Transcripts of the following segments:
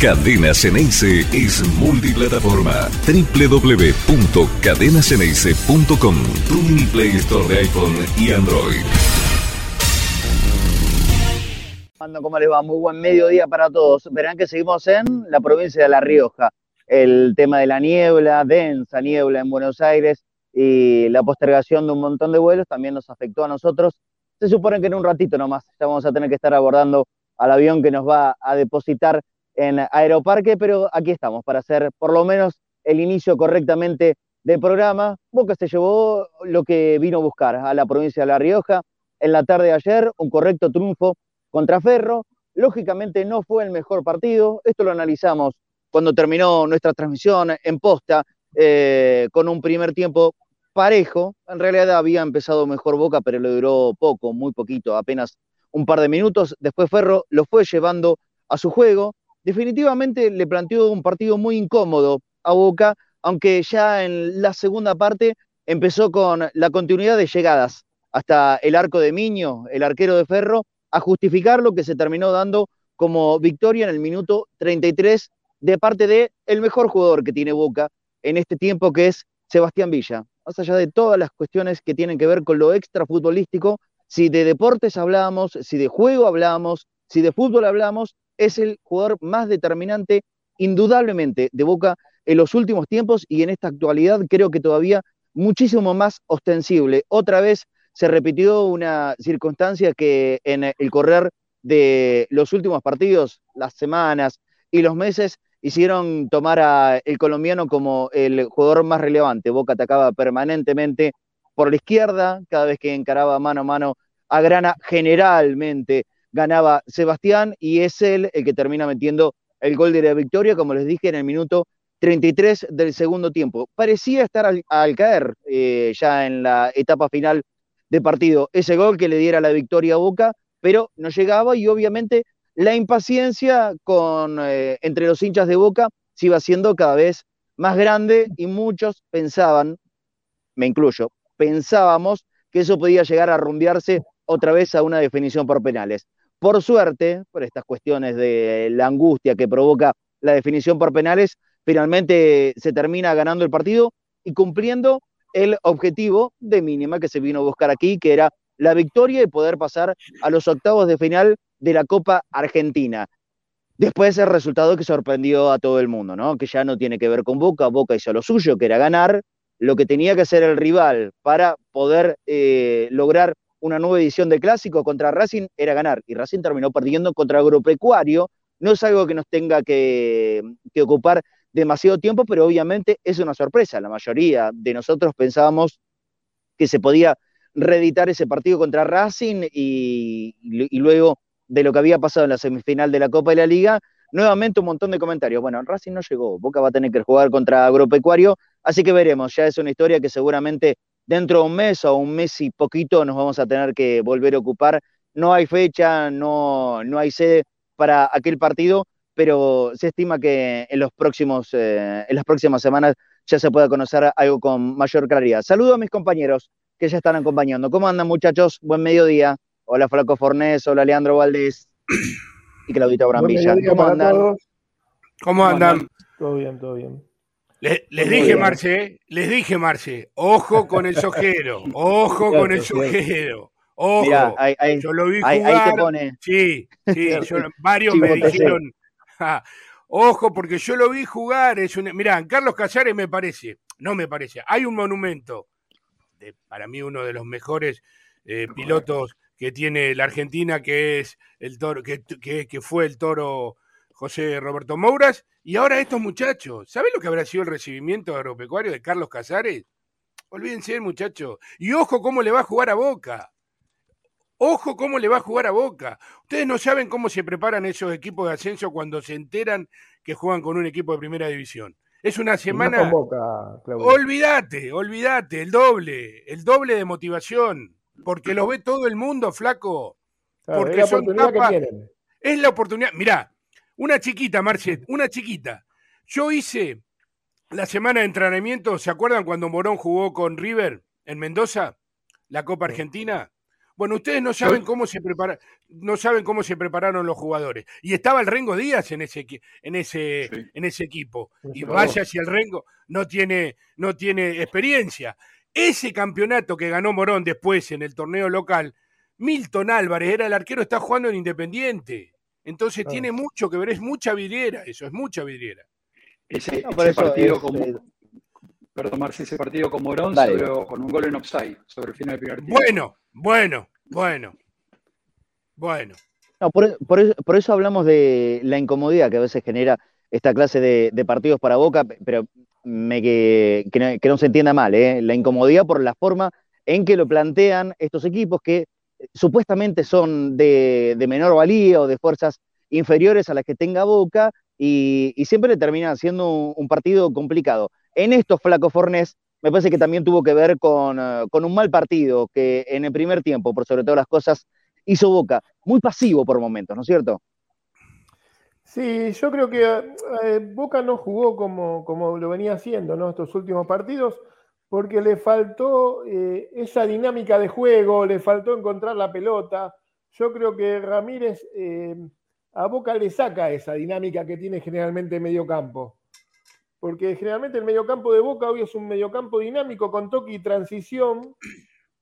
Cadena Ceneice es multiplataforma. www.cadenaceneice.com Tu Play Store de iPhone y Android. ¿Cómo les va? Muy buen mediodía para todos. Verán que seguimos en la provincia de La Rioja. El tema de la niebla, densa niebla en Buenos Aires y la postergación de un montón de vuelos también nos afectó a nosotros. Se supone que en un ratito nomás ya vamos a tener que estar abordando al avión que nos va a depositar en Aeroparque, pero aquí estamos para hacer por lo menos el inicio correctamente del programa. Boca se llevó lo que vino a buscar a la provincia de La Rioja. En la tarde de ayer, un correcto triunfo contra Ferro. Lógicamente no fue el mejor partido. Esto lo analizamos cuando terminó nuestra transmisión en posta, eh, con un primer tiempo parejo. En realidad había empezado mejor Boca, pero le duró poco, muy poquito, apenas un par de minutos. Después Ferro lo fue llevando a su juego definitivamente le planteó un partido muy incómodo a Boca, aunque ya en la segunda parte empezó con la continuidad de llegadas hasta el arco de Miño, el arquero de Ferro, a justificar lo que se terminó dando como victoria en el minuto 33 de parte de el mejor jugador que tiene Boca en este tiempo que es Sebastián Villa. Más allá de todas las cuestiones que tienen que ver con lo extra futbolístico, si de deportes hablábamos, si de juego hablábamos, si de fútbol hablamos, es el jugador más determinante, indudablemente, de Boca en los últimos tiempos y en esta actualidad creo que todavía muchísimo más ostensible. Otra vez se repitió una circunstancia que en el correr de los últimos partidos, las semanas y los meses, hicieron tomar al colombiano como el jugador más relevante. Boca atacaba permanentemente por la izquierda, cada vez que encaraba mano a mano a Grana, generalmente ganaba Sebastián y es él el que termina metiendo el gol de la victoria, como les dije, en el minuto 33 del segundo tiempo. Parecía estar al, caer eh, ya en la etapa final de partido ese gol que le diera la victoria a Boca, pero no llegaba y obviamente la impaciencia eh, entre los hinchas de Boca se iba siendo cada vez más grande y muchos pensaban, me incluyo, pensábamos que eso podía llegar a rumbearse otra vez a una definición por penales. Por suerte, por estas cuestiones de la angustia que provoca la definición por penales, finalmente se termina ganando el partido y cumpliendo el objetivo de mínima que se vino a buscar aquí, que era la victoria y poder pasar a los octavos de final de la Copa Argentina. Después el resultado que sorprendió a todo el mundo, ¿no? Que ya no tiene que ver con Boca, Boca hizo lo suyo, que era ganar, lo que tenía que hacer el rival para poder eh, lograr una nueva edición de Clásico contra Racing era ganar, y Racing terminó perdiendo contra Agropecuario. No es algo que nos tenga que, ocupar demasiado tiempo, pero obviamente es una sorpresa. La mayoría de nosotros pensábamos que se podía reeditar ese partido contra Racing y, y, luego de lo que había pasado en la semifinal de la Copa de la Liga, nuevamente un montón de comentarios. Bueno, Racing no llegó, Boca va a tener que jugar contra Agropecuario, así que veremos, ya es una historia que seguramente dentro de un mes o un mes y poquito nos vamos a tener que volver a ocupar. No hay fecha, no, no hay sede para aquel partido, pero se estima que en, los próximos, eh, en las próximas semanas ya se pueda conocer algo con mayor claridad. Saludo a mis compañeros que ya están acompañando. ¿Cómo andan muchachos? Buen mediodía. Hola Flaco Fornés, hola Leandro Valdés y Claudita Brambilla. ¿Cómo andan? ¿Cómo andan? Todo bien, todo bien les dije, Marce, les dije, Marce, ojo con el sojero, ojo con el sojero. Ojo, yo lo vi jugar. Sí, sí, varios me dijeron, ojo, porque yo lo vi jugar. Es un, mirá, Carlos Casares me parece, no me parece, hay un monumento, de, para mí uno de los mejores eh, pilotos que tiene la Argentina, que es el toro, que, que fue el toro José Roberto Mouras, y ahora estos muchachos. ¿Saben lo que habrá sido el recibimiento agropecuario de Carlos Casares? Olvídense, muchachos. Y ojo cómo le va a jugar a Boca. Ojo cómo le va a jugar a Boca. Ustedes no saben cómo se preparan esos equipos de ascenso cuando se enteran que juegan con un equipo de primera división. Es una semana. olvídate, olvídate, el doble, el doble de motivación. Porque lo ve todo el mundo, flaco. porque es la oportunidad que Es la oportunidad. Mirá, una chiquita, Marcet, una chiquita. Yo hice la semana de entrenamiento, ¿se acuerdan cuando Morón jugó con River en Mendoza? La Copa Argentina. Bueno, ustedes no saben cómo se prepara, no saben cómo se prepararon los jugadores. Y estaba el Rengo Díaz en ese, en ese, en ese equipo. Y vaya si el Rengo no tiene, no tiene experiencia. Ese campeonato que ganó Morón después en el torneo local, Milton Álvarez era el arquero, está jugando en Independiente. Entonces tiene mucho que ver, es mucha vidriera, eso es mucha vidriera. Ese, partido como, perdón, Marci, ese partido con Morón con un gol en offside sobre el final del primer tiempo. Bueno, bueno, bueno, bueno. No, por, eso, hablamos de la incomodidad que a veces genera esta clase de, partidos para Boca, pero me, que, no, se entienda mal, ¿eh? la incomodidad por la forma en que lo plantean estos equipos que supuestamente son de, menor valía o de fuerzas inferiores a las que tenga Boca y, siempre le termina siendo un, partido complicado. En estos Flaco Fornés me parece que también tuvo que ver eh, con, un mal partido que en el primer tiempo, por sobre todas las cosas, hizo Boca. Muy pasivo por momentos, ¿no es cierto? Sí, yo creo que eh, Boca no jugó como, como lo venía haciendo ¿no? estos últimos partidos porque le faltó eh, esa dinámica de juego, le faltó encontrar la pelota. Yo creo que Ramírez eh, a Boca le saca esa dinámica que tiene generalmente medio campo. Porque generalmente el mediocampo de Boca hoy es un mediocampo dinámico con toque y transición,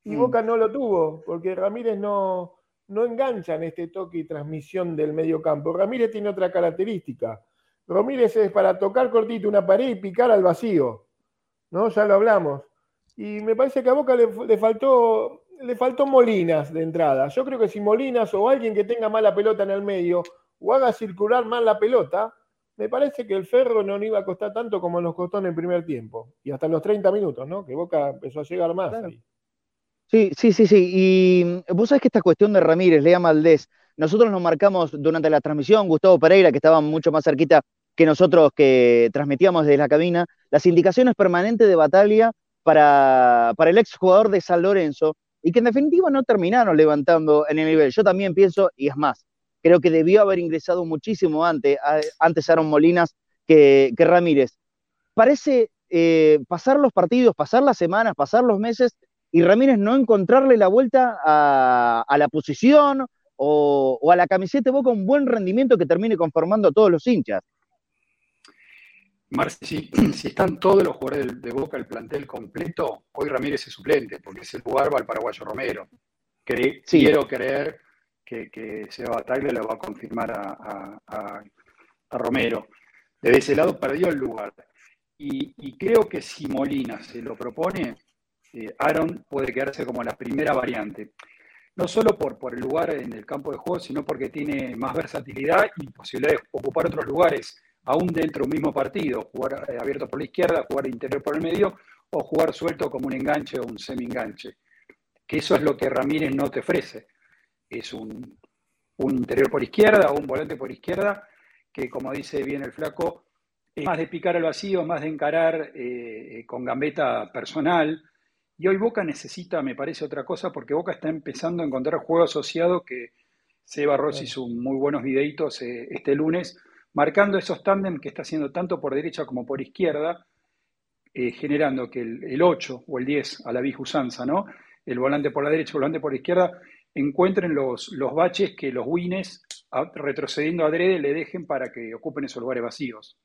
y mm. Boca no lo tuvo, porque Ramírez no, no engancha en este toque y transmisión del mediocampo. Ramírez tiene otra característica. Ramírez es para tocar cortito una pared y picar al vacío. ¿No? Ya lo hablamos. Y me parece que a Boca le, faltó, le faltó Molinas de entrada. Yo creo que si Molinas o alguien que tenga mala pelota en el medio o haga circular mal la pelota, me parece que el Ferro no le iba a costar tanto como nos costó en el primer tiempo. Y hasta los 30 minutos, ¿no? Que Boca empezó a llegar más. Sí, sí, sí, sí. Y vos sabés que esta cuestión de Ramírez, Lea Maldés, nosotros nos marcamos durante la transmisión, Gustavo Pereira, que estaba mucho más cerquita que nosotros que transmitíamos desde la cabina, las indicaciones permanentes de batalla para, para el exjugador de San Lorenzo y que en definitiva no terminaron levantando en el nivel. Yo también pienso, y es más, creo que debió haber ingresado muchísimo antes, antes Aaron Molinas que, que Ramírez. Parece eh, pasar los partidos, pasar las semanas, pasar los meses y Ramírez no encontrarle la vuelta a, a la posición o, o, a la camiseta de Boca un buen rendimiento que termine conformando a todos los hinchas. Marci, si, están todos los jugadores de, Boca, el plantel completo, hoy Ramírez es suplente, porque es el lugar va el paraguayo Romero. Quiero creer que, que Seba Bataglia lo va a confirmar a, Romero. Desde ese lado perdió el lugar. Y, creo que si Molina se lo propone, eh, Aaron puede quedarse como la primera variante. No solo por, por el lugar en el campo de juego, sino porque tiene más versatilidad y posibilidad de ocupar otros lugares aún dentro de un mismo partido, jugar eh, abierto por la izquierda, jugar interior por el medio o jugar suelto como un enganche o un semi-enganche. Que eso es lo que Ramírez no te ofrece. Es un, interior por izquierda o un volante por izquierda que, como dice bien el flaco, es más de picar al vacío, más de encarar eh, con gambeta personal. Y hoy Boca necesita, me parece, otra cosa, porque Boca está empezando a encontrar juego asociado que Seba Rossi hizo muy buenos videitos eh, este lunes marcando esos tándem que está haciendo tanto por derecha como por izquierda, eh, generando que el, 8 o el 10 a la vieja usanza, ¿no? El volante por la derecha, el volante por la izquierda, encuentren los, baches que los wines, retrocediendo a adrede, le dejen para que ocupen esos lugares vacíos.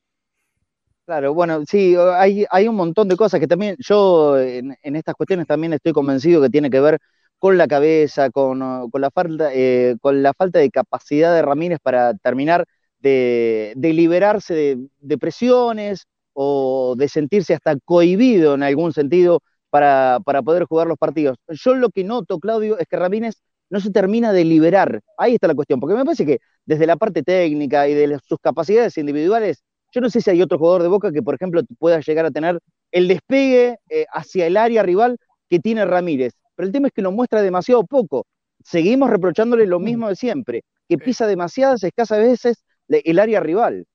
Claro, bueno, sí, hay, hay un montón de cosas que también yo en, estas cuestiones también estoy convencido que tiene que ver con la cabeza, con, la, falta, eh, con la falta de capacidad de Ramírez para terminar de, liberarse de, presiones o de sentirse hasta cohibido en algún sentido para, poder jugar los partidos. Yo lo que noto, Claudio, es que Ramírez no se termina de liberar. Ahí está la cuestión, porque me parece que desde la parte técnica y de sus capacidades individuales, yo no sé si hay otro jugador de Boca que, por ejemplo, pueda llegar a tener el despegue eh, hacia el área rival que tiene Ramírez. Pero el tema es que lo muestra demasiado poco. Seguimos reprochándole lo mismo de siempre, que pisa demasiadas, escasas veces el área rival.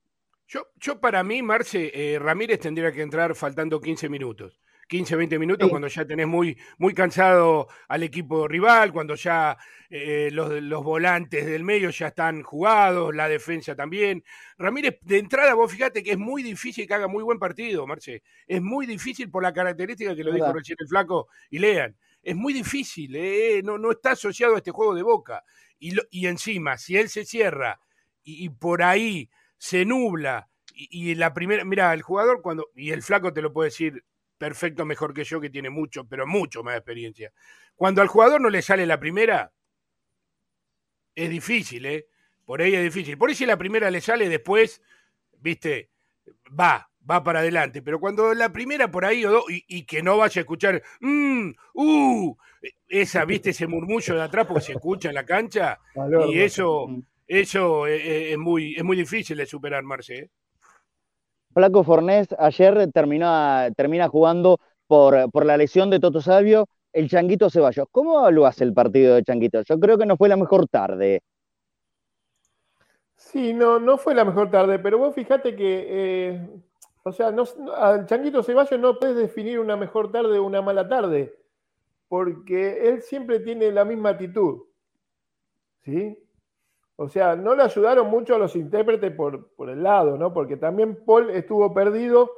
Yo, yo para mí, Marce, eh, Ramírez tendría que entrar faltando 15 minutos. 15, 20 minutos cuando ya tenés muy, muy cansado al equipo rival, cuando ya eh, los, los, volantes del medio ya están jugados, la defensa también. Ramírez, de entrada, vos fíjate que es muy difícil que haga muy buen partido, Marce. Es muy difícil por la característica que lo dijo recién el flaco y lean. es muy difícil, ¿eh? no, no está asociado a este juego de boca. Y, y encima, si él se cierra y, por ahí se nubla, y, la primera, mira, el jugador cuando, y el flaco te lo puede decir perfecto mejor que yo, que tiene mucho, pero mucho más experiencia. Cuando al jugador no le sale la primera, es difícil, ¿eh? Por ahí es difícil. Por ahí si la primera le sale después, viste, va, va para adelante. Pero cuando la primera por ahí o y, que no vaya a escuchar, mmm, uh, esa, viste, ese murmullo de atrás porque se escucha en la cancha, y eso, eso es, muy, es muy difícil de superar, Marce. ¿eh? Flaco Fornés ayer termina, termina jugando por, por la lesión de Toto Salvio el Changuito Ceballos. ¿Cómo lo hace el partido de Changuito? Yo creo que no fue la mejor tarde. Sí, no, no fue la mejor tarde, pero vos fíjate que, eh, o sea, no, al Changuito Ceballos no puedes definir una mejor tarde o una mala tarde, porque él siempre tiene la misma actitud. ¿Sí? O sea, no le ayudaron mucho a los intérpretes por, por el lado, ¿no? Porque también Paul estuvo perdido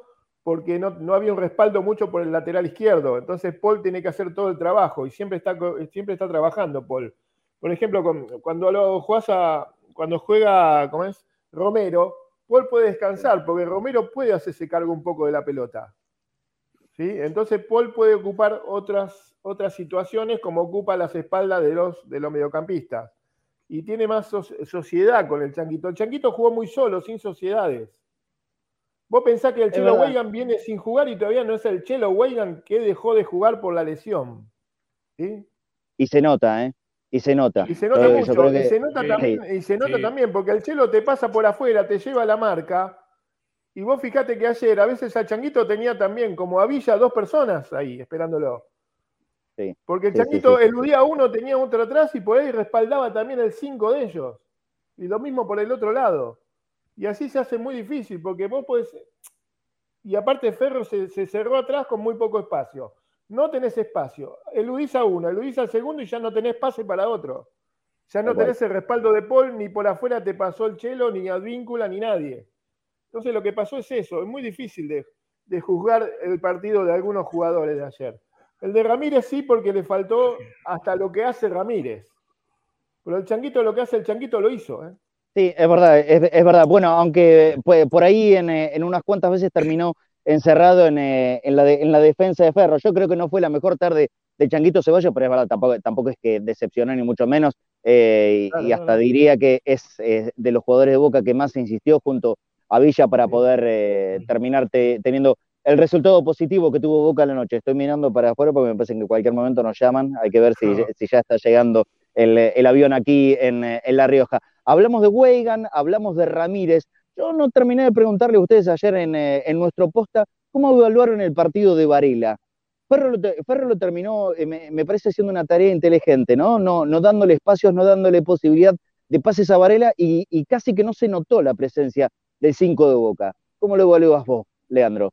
porque no, había un respaldo mucho por el lateral izquierdo. Entonces Paul tiene que hacer todo el trabajo y siempre está, siempre está trabajando Paul. Por ejemplo, cuando, lo cuando juega. Romero, Paul puede descansar porque Romero puede hacerse cargo un poco de la pelota. ¿Sí? Entonces Paul puede ocupar otras, otras situaciones como ocupa las espaldas de los, de los mediocampistas. Y tiene más sociedad con el Chanquito. El Chanquito jugó muy solo, sin sociedades. Vos pensás que el Chelo Weigan viene sin jugar y todavía no es el Chelo Weigan que dejó de jugar por la lesión. ¿sí? Y se nota, ¿eh? Y se nota. Y se nota mucho. Y se nota, también, y se nota también, porque el Chelo te pasa por afuera, te lleva la marca. Y vos fijate que ayer a veces el Changuito tenía también como a Villa dos personas ahí esperándolo. Sí, porque el Changuito eludía a uno, tenía otro atrás y por ahí respaldaba también el cinco de ellos. Y lo mismo por el otro lado. Y así se hace muy difícil, porque vos podés. Y aparte, Ferro se, cerró atrás con muy poco espacio. No tenés espacio. Eludís a uno, eludís al segundo y ya no tenés pase para otro. Ya no tenés el respaldo de Paul, ni por afuera te pasó el Chelo, ni Advíncula, ni nadie. Entonces lo que pasó es eso. Es muy difícil de, de juzgar el partido de algunos jugadores de ayer. El de Ramírez sí, porque le faltó hasta lo que hace Ramírez. Pero el changuito, lo que hace el changuito lo hizo. ¿eh? Sí, es verdad, es, verdad. Bueno, aunque pues, por ahí eh, en, unas cuantas veces terminó encerrado eh, en, la en la defensa de Ferro. Yo creo que no fue la mejor tarde de Changuito Ceballos, pero es verdad, tampoco, tampoco es que decepcionó ni mucho menos. Eh, y, hasta diría que es de los jugadores de Boca que más insistió junto a Villa para poder terminar teniendo el resultado positivo que tuvo Boca la noche. Estoy mirando para afuera porque me parece que en cualquier momento nos llaman. Hay que ver si, si ya está llegando el, avión aquí en, La Rioja. Hablamos de Weigan, hablamos de Ramírez. Yo no terminé de preguntarle a ustedes ayer en, eh, nuestro posta cómo evaluaron el partido de Varela. Ferro lo, terminó, eh, me, parece, siendo una tarea inteligente, ¿no? ¿no? No dándole espacios, no dándole posibilidad de pases a Varela y, casi que no se notó la presencia del 5 de Boca. ¿Cómo lo evalúas vos, Leandro?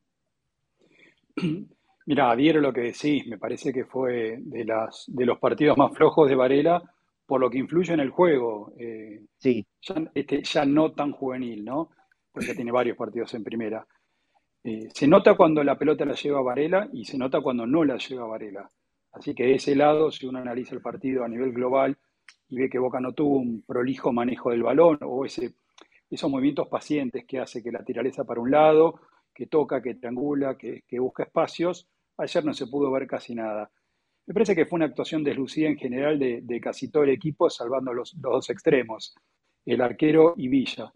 Mira, adhiero lo que decís, me parece que fue de, las, de los partidos más flojos de Varela por lo que influye en el juego. Eh, sí. Ya, este, ya no tan juvenil, ¿no? Porque tiene varios partidos en primera. Eh, se nota cuando la pelota la lleva Varela y se nota cuando no la lleva Varela. Así que de ese lado, si uno analiza el partido a nivel global y ve que Boca no tuvo un prolijo manejo del balón o ese, esos movimientos pacientes que hace que la tiraleza para un lado, que toca, que triangula, que, busca espacios, Ayer no se pudo ver casi nada. Me parece que fue una actuación deslucida en general de, casi todo el equipo, salvando los, dos extremos, el arquero y Villa.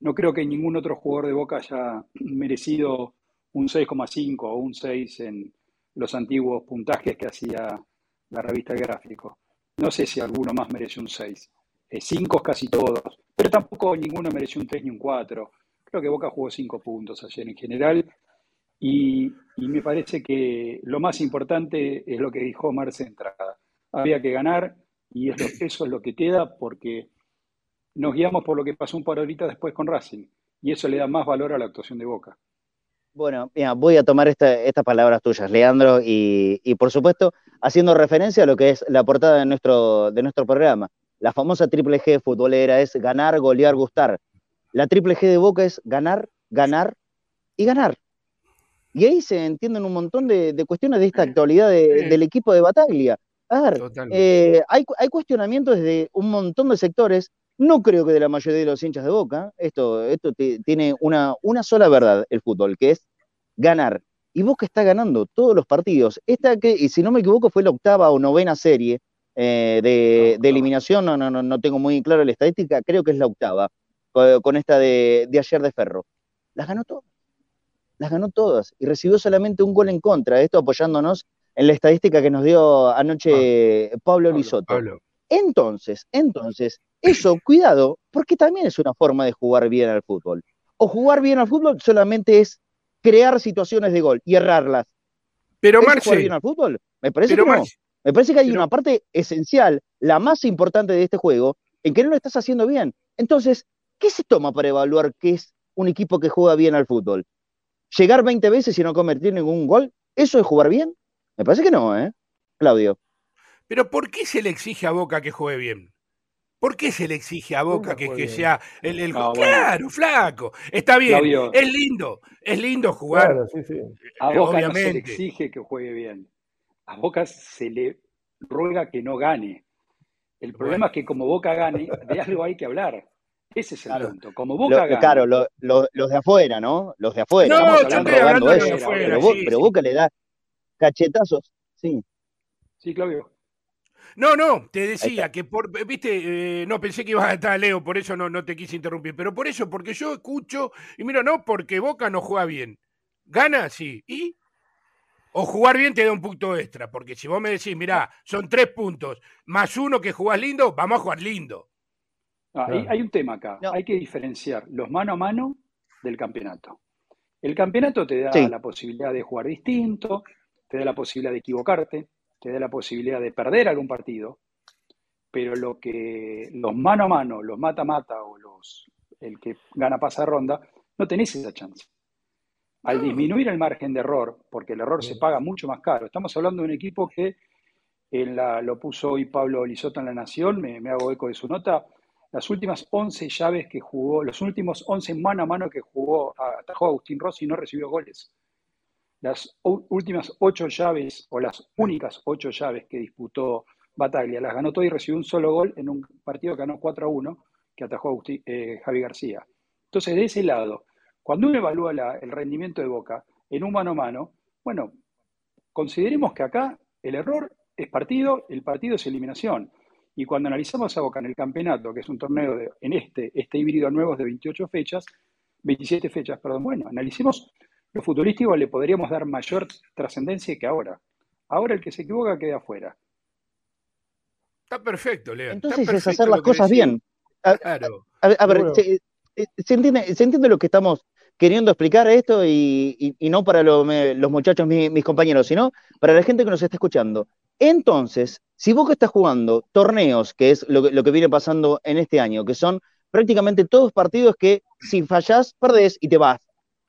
No creo que ningún otro jugador de Boca haya merecido un 6,5 o un 6 en los antiguos puntajes que hacía la revista El Gráfico. No sé si alguno más merece un 6. 5 casi todos, pero tampoco ninguno mereció un 3 ni un 4. Creo que Boca jugó 5 puntos ayer en general y, me parece que lo más importante es lo que dijo Marce Entrada. Había que ganar y eso es lo que queda porque nos guiamos por lo que pasó un par de horitas después con Racing y eso le da más valor a la actuación de Boca. Bueno, voy a tomar estas palabras tuyas, Leandro, y, por supuesto haciendo referencia a lo que es la portada de nuestro, de nuestro programa. La famosa triple G futbolera es ganar, golear, gustar. La triple G de Boca es ganar, ganar y ganar. Y ahí se entienden un montón de, cuestiones de esta actualidad del equipo de Bataglia. A ver, eh, hay, cuestionamientos desde un montón de sectores. No creo que de la mayoría de los hinchas de Boca. Esto, esto tiene una, una sola verdad, el fútbol, que es ganar. Y Boca está ganando todos los partidos. Esta que, y si no me equivoco, fue la octava o novena serie eh, de, eliminación. No, no, no, no tengo muy claro la estadística. Creo que es la octava, con, esta de, de ayer de Ferro. Las ganó todas. Las ganó todas. Y recibió solamente un gol en contra. Esto apoyándonos en la estadística que nos dio anoche ah, Pablo, Lisotto. Entonces, entonces, eso, cuidado, porque también es una forma de jugar bien al fútbol. O jugar bien al fútbol solamente es crear situaciones de gol y errarlas. Pero Marce, jugar bien al fútbol? Me parece que no. Me parece que hay una parte esencial, la más importante de este juego, en que no lo estás haciendo bien. Entonces, ¿qué se toma para evaluar qué es un equipo que juega bien al fútbol? ¿Llegar 20 veces y no convertir ningún gol? ¿Eso es jugar bien? Me parece que no, ¿eh? Claudio. Pero ¿por qué se le exige a Boca que juegue bien? ¿Por qué se le exige a Boca que, sea el, el claro, flaco? Está bien, es lindo, es lindo jugar. Claro, sí, sí. A Boca no se le exige que juegue bien. A Boca se le ruega que no gane. El problema es que como Boca gane, de algo hay que hablar. Ese es el punto. Como Boca. Claro, los de afuera, ¿no? Los de afuera. No, yo estoy hablando de afuera. pero Boca le da cachetazos, sí. Sí, Claudio. No, no, te decía que por, viste, eh, no pensé que ibas a estar Leo, por eso no, no te quise interrumpir, pero por eso, porque yo escucho, y mira, no, porque Boca no juega bien. Gana, sí, ¿y? O jugar bien te da un punto extra, porque si vos me decís, mira, son tres puntos, más uno que jugás lindo, vamos a jugar lindo. Hay, un tema acá, hay que diferenciar los mano a mano del campeonato. El campeonato te da la posibilidad de jugar distinto, te da la posibilidad de equivocarte, te da la posibilidad de perder algún partido, pero lo que los mano a mano, los mata-mata o los el que gana pasa ronda, no tenés esa chance. Al disminuir el margen de error, porque el error se paga mucho más caro, estamos hablando de un equipo que en la, lo puso hoy Pablo Lizotta en La Nación, me, me hago eco de su nota, las últimas 11 llaves que jugó, los últimos 11 mano a mano que jugó, atajó Agustín Rossi y no recibió goles. Las últimas ocho llaves, o las únicas ocho llaves que disputó Bataglia, las ganó todo y recibió un solo gol en un partido que ganó 4 a 1, que atajó eh, Javi García. Entonces, de ese lado, cuando uno evalúa el rendimiento de Boca en un mano a mano, bueno, consideremos que acá el error es partido, el partido es eliminación. Y cuando analizamos a Boca en el campeonato, que es un torneo de, en este, este híbrido nuevo de 28 fechas, 27 fechas, perdón, bueno, analicemos lo futurístico le podríamos dar mayor trascendencia que ahora. Ahora el que se equivoca queda afuera. Está perfecto, Leo. Entonces es hacer las cosas bien. A, claro. a, ver, se, entiende, lo que estamos queriendo explicar esto y, no para los muchachos, mis, compañeros, sino para la gente que nos está escuchando. Entonces, si vos que estás jugando torneos, que es lo, lo que viene pasando en este año, que son prácticamente todos partidos que si fallás, perdés y te vas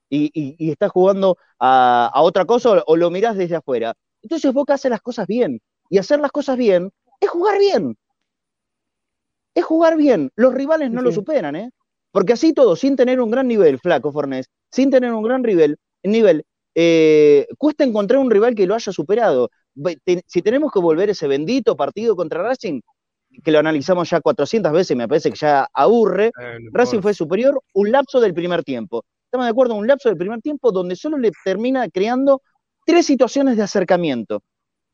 y, estás jugando a, otra cosa o, lo mirás desde afuera. Entonces Boca hace las cosas bien. Y hacer las cosas bien es jugar bien. Es jugar bien. Los rivales no lo superan, ¿eh? Porque así todo, sin tener un gran nivel, flaco Fornés, sin tener un gran nivel, nivel eh, cuesta encontrar un rival que lo haya superado. Si tenemos que volver ese bendito partido contra Racing, que lo analizamos ya 400 veces, me parece que ya aburre, eh, Racing fue superior un lapso del primer tiempo estamos de acuerdo, un lapso del primer tiempo donde solo le termina creando tres situaciones de acercamiento.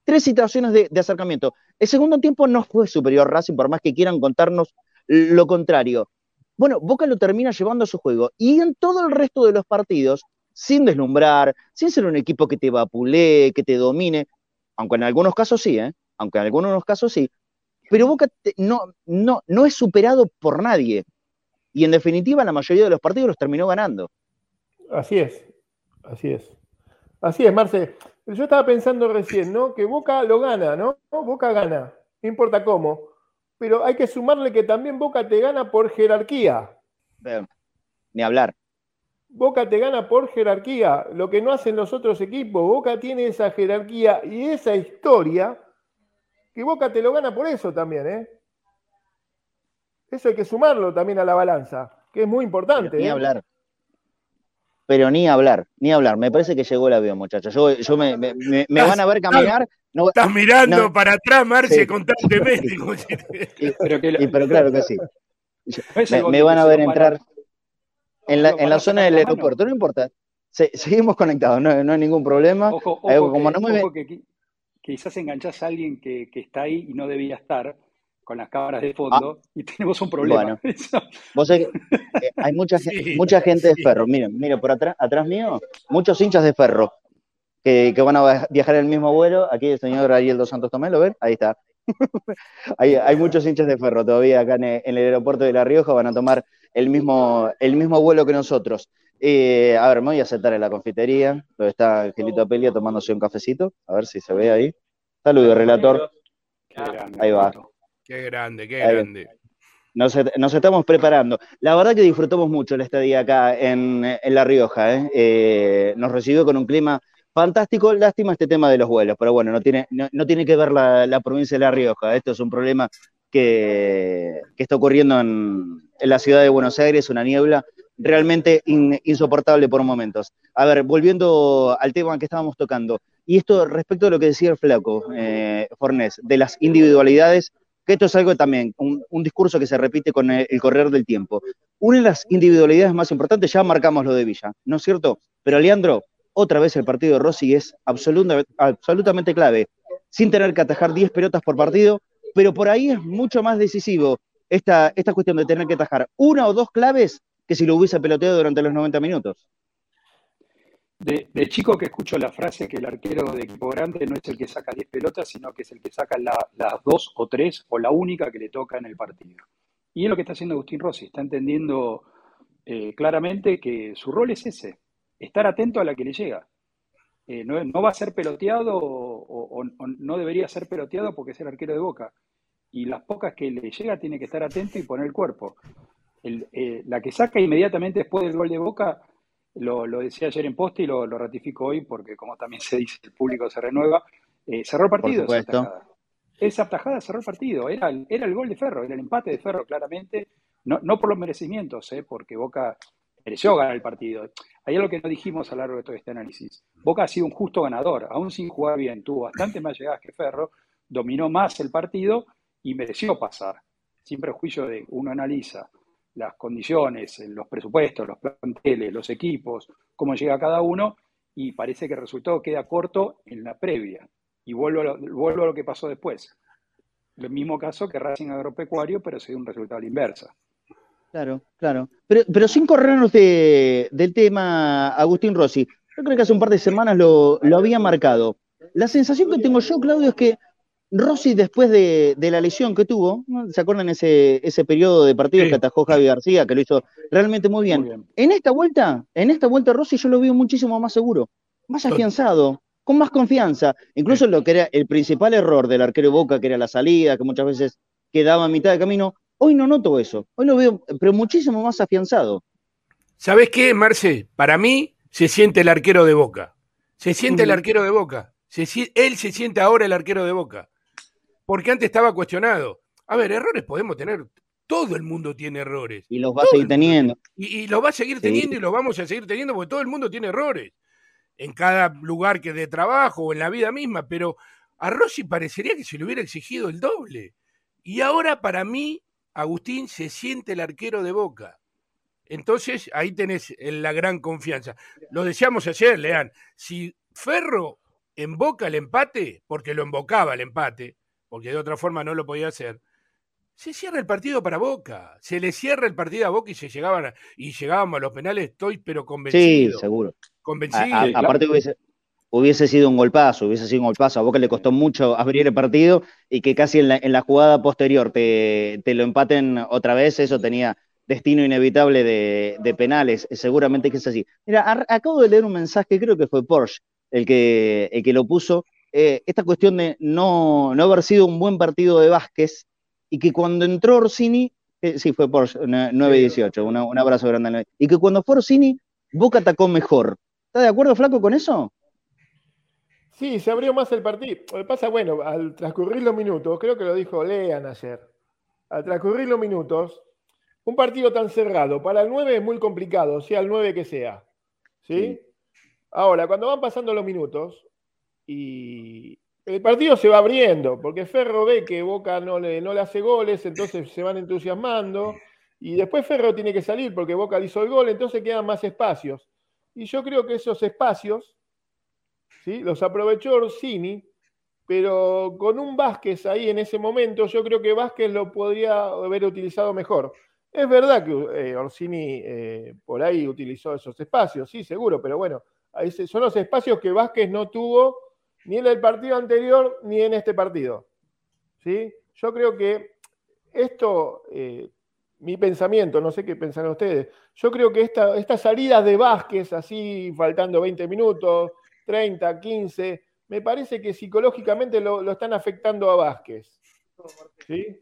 Tres situaciones de, acercamiento. El segundo tiempo no fue superior Racing, por más que quieran contarnos lo contrario. Bueno, Boca lo termina llevando a su juego. Y en todo el resto de los partidos, sin deslumbrar, sin ser un equipo que te vapulee, que te domine, aunque en algunos casos sí, ¿eh? aunque en algunos casos sí, pero Boca no, no, no es superado por nadie. Y en definitiva, la mayoría de los partidos los terminó ganando. Así es, así es. Así es, Marce. Yo estaba pensando recién, ¿no? Que Boca lo gana, ¿no? Boca gana, no importa cómo. Pero hay que sumarle que también Boca te gana por jerarquía. ni hablar. Boca te gana por jerarquía, lo que no hacen los otros equipos. Boca tiene esa jerarquía y esa historia que Boca te lo gana por eso también, ¿eh? Eso hay que sumarlo también a la balanza, que es muy importante. Ni ¿eh? hablar. pero ni hablar, ni hablar. Me parece que llegó el avión, muchachos. Yo, me, van a ver caminar. estás mirando para atrás, Marce, constantemente. pero, pero claro que sí. Me, van a ver entrar en la, en la zona del aeropuerto, no importa. seguimos conectados, no, hay ningún problema. Ojo, eh, como no me... que, quizás enganchás a alguien que, que, está ahí y no debía estar con las cámaras de fondo ah. y tenemos un problema. Vos eh, hay mucha, mucha gente de ferro. Miren, miren, por atrás, atrás mío, muchos hinchas de ferro que, que, van a viajar en el mismo vuelo. Aquí el señor Ariel dos Santos Tomé, ¿lo ven? Ahí está. hay, hay, muchos hinchas de ferro todavía acá en el, aeropuerto de La Rioja, van a tomar el mismo, el mismo vuelo que nosotros. Eh, a ver, me voy a sentar en la confitería, donde está Angelito Apelia tomándose un cafecito, a ver si se ve ahí. Saludos, relator. Ahí va. Qué grande, qué grande. Nos, estamos preparando. La verdad que disfrutamos mucho el estadía acá en, La Rioja. ¿eh? Eh, nos recibió con un clima fantástico. Lástima este tema de los vuelos, pero bueno, no tiene, no, tiene que ver la, provincia de La Rioja. Esto es un problema que, está ocurriendo en, la ciudad de Buenos Aires, una niebla realmente insoportable por momentos. A ver, volviendo al tema que estábamos tocando, y esto respecto a lo que decía el flaco eh, Fornés, de las individualidades que esto es algo también, un, discurso que se repite con el, correr del tiempo. Una de las individualidades más importantes, ya marcamos lo de Villa, ¿no es cierto? Pero Leandro, otra vez el partido de Rossi es absolutamente clave, sin tener que atajar 10 pelotas por partido, pero por ahí es mucho más decisivo esta, esta cuestión de tener que atajar una o dos claves que si lo hubiese peloteado durante los 90 minutos. De, chico que escucho la frase que el arquero de equipo grande no es el que saca 10 pelotas, sino que es el que saca las dos o tres o la única que le toca en el partido. Y es lo que está haciendo Agustín Rossi, está entendiendo eh, claramente que su rol es ese, estar atento a la que le llega. Eh, no, va a ser peloteado o, no debería ser peloteado porque es el arquero de boca. Y las pocas que le llega tiene que estar atento y poner el cuerpo. Eh, la que saca inmediatamente después del gol de boca lo, decía ayer en poste y lo, ratifico hoy porque como también se dice, el público se renueva, eh, cerró el partido. Esa tajada. esa tajada cerró el partido, era el, era el gol de Ferro, era el empate de Ferro claramente, no, no por los merecimientos, eh, porque Boca mereció ganar el partido. Hay algo que no dijimos a lo largo de todo este análisis. Boca ha sido un justo ganador, aún sin jugar bien, tuvo bastante más llegadas que Ferro, dominó más el partido y mereció pasar, sin prejuicio de uno analiza las condiciones, los presupuestos, los planteles, los equipos, cómo llega cada uno, y parece que el resultado queda corto en la previa. Y vuelvo a lo, vuelvo a lo que pasó después. El mismo caso que Racing Agropecuario, pero se un resultado a la inversa. Claro, claro. Pero, pero sin corrernos de, del tema Agustín Rossi, yo creo que hace un par de semanas lo, lo había marcado. La sensación que tengo yo, Claudio, es que Rossi, después de, la lesión que tuvo, ¿se acuerdan ese, ese periodo de partidos que atajó Javi García, que lo hizo realmente muy bien. En esta vuelta, en esta vuelta Rossi yo lo veo muchísimo más seguro, más afianzado, con más confianza. Incluso lo que era el principal error del arquero Boca, que era la salida, que muchas veces quedaba a mitad de camino, hoy no noto eso. Hoy lo veo, pero muchísimo más afianzado. ¿Sabes qué, Marce? Para mí se siente el arquero de Boca. Se siente el arquero de Boca. él se siente ahora el arquero de Boca porque antes estaba cuestionado. A ver, errores podemos tener, todo el mundo tiene errores. Y los va a seguir teniendo. Y, los va a seguir teniendo y los vamos a seguir teniendo porque todo el mundo tiene errores. En cada lugar que de trabajo o en la vida misma, pero a Rossi parecería que se le hubiera exigido el doble. Y ahora para mí, Agustín se siente el arquero de boca. Entonces ahí tenés la gran confianza. Lo decíamos ayer, Lean. Si Ferro emboca el empate, porque lo embocaba el empate, porque de otra forma no lo podía hacer, se cierra el partido para Boca. Se le cierra el partido a Boca y se llegaban y llegábamos a los penales, estoy pero convencido. Sí, seguro. Convencido. aparte hubiese, sido un golpazo, hubiese sido un golpazo. A Boca le costó mucho abrir el partido y que casi en la, jugada posterior te, lo empaten otra vez, eso tenía destino inevitable de, penales. Seguramente que es así. Mira, acabo de leer un mensaje, creo que fue Porsche el que, el que lo puso, eh, esta cuestión de no, haber sido un buen partido de Vázquez y que cuando entró Orsini, eh, sí, fue por 9-18, un abrazo grande, y que cuando fue Orsini, Boca atacó mejor. ¿Está de acuerdo, Flaco, con eso? Sí, se abrió más el partido. Lo que pasa, bueno, al transcurrir los minutos, creo que lo dijo Lean ayer, al transcurrir los minutos, un partido tan cerrado, para el 9 es muy complicado, sea el 9 que sea. ¿sí? Ahora, cuando van pasando los minutos y el partido se va abriendo, porque Ferro ve que Boca no le, no le hace goles, entonces se van entusiasmando. Y después Ferro tiene que salir porque Boca hizo el gol, entonces quedan más espacios. Y yo creo que esos espacios ¿sí? los aprovechó Orsini, pero con un Vázquez ahí en ese momento, yo creo que Vázquez lo podría haber utilizado mejor. Es verdad que eh, Orsini eh, por ahí utilizó esos espacios, sí, seguro, pero bueno, son los espacios que Vázquez no tuvo ni en el partido anterior ni en este partido. ¿sí? Yo creo que esto, eh, mi pensamiento, no sé qué pensarán ustedes, yo creo que esta, estas salidas de Vázquez, así faltando 20 minutos, 30, 15, me parece que psicológicamente lo, lo están afectando a Vázquez. ¿Sí?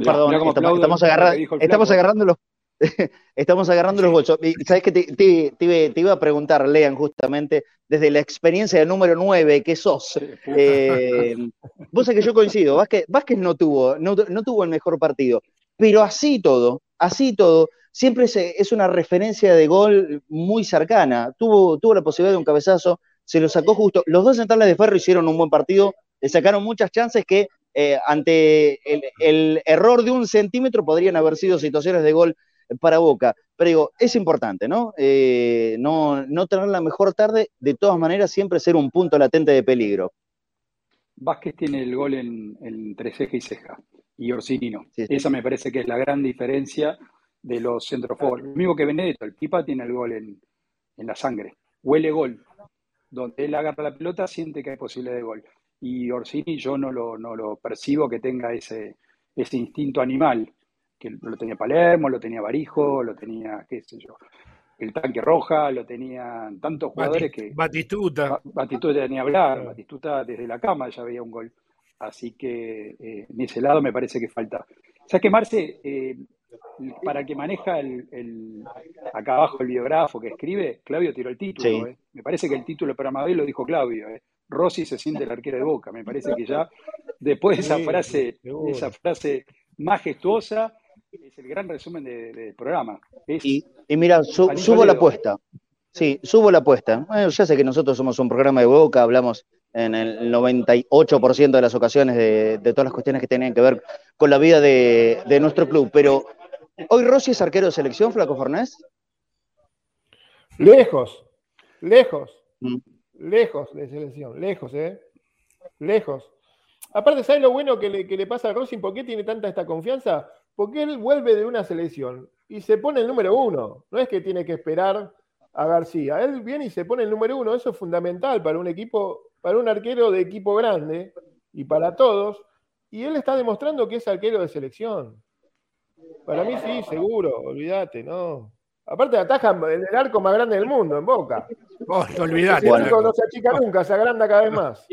perdón, estamos, agarrando, los, estamos agarrando los bolsos. ¿Sabes que te, iba a preguntar, Lean, justamente, desde la experiencia del número 9 que sos? Eh, vos sabés que yo coincido, Vázquez, Vázquez no, tuvo, no, tuvo el mejor partido, pero así todo, así todo, siempre es, una referencia de gol muy cercana. Tuvo, tuvo la posibilidad de un cabezazo, se lo sacó justo. Los dos centrales de Ferro hicieron un buen partido, le sacaron muchas chances que eh, ante el, error de un centímetro podrían haber sido situaciones de gol para Boca. Pero digo, es importante, ¿no? Eh, no, no tener la mejor tarde, de todas maneras siempre ser un punto latente de peligro. Vázquez tiene el gol en, entre ceja y ceja, y Orsini no. Esa me parece que es la gran diferencia de los centroforos. Lo mismo que Benedetto, el Pipa tiene el gol en, en la sangre, huele gol. Donde él agarra la pelota, siente que hay posibilidad de gol y Orsini yo no lo, no lo percibo que tenga ese, ese instinto animal, que lo tenía Palermo, lo tenía Barijo, lo tenía, qué sé yo, el tanque roja, lo tenían tantos jugadores que... Batistuta. Batistuta ni hablar, Batistuta desde la cama ya veía un gol. Así que eh, en ese lado me parece que falta. O sea que Marce, eh, para que maneja el, acá abajo el biógrafo que escribe, Claudio tiró el título. Eh. Me parece que el título para Mabel lo dijo Claudio. Eh. Rossi se siente el arquero de Boca. Me parece que ya después de esa frase, esa frase majestuosa, es el gran resumen del programa. y, mira, subo la apuesta. Sí, subo la apuesta. Bueno, ya sé que nosotros somos un programa de Boca, hablamos en el 98% de las ocasiones de, todas las cuestiones que tienen que ver con la vida de, nuestro club, pero ¿hoy Rossi es arquero de selección, Flaco Fornés? Lejos, lejos. Mm. Lejos de selección, lejos, ¿eh? Lejos. Aparte, ¿sabes lo bueno que le, pasa a Rossi? ¿Por qué tiene tanta esta confianza? Porque él vuelve de una selección y se pone el número uno. No es que tiene que esperar a García. Él viene y se pone el número uno. Eso es fundamental para un equipo, para un arquero de equipo grande y para todos. Y él está demostrando que es arquero de selección. Para mí sí, seguro, olvídate, ¿no? Aparte atajan en el arco más grande del mundo, en Boca. Oh, te olvidate. no se achica nunca, se agranda cada vez más.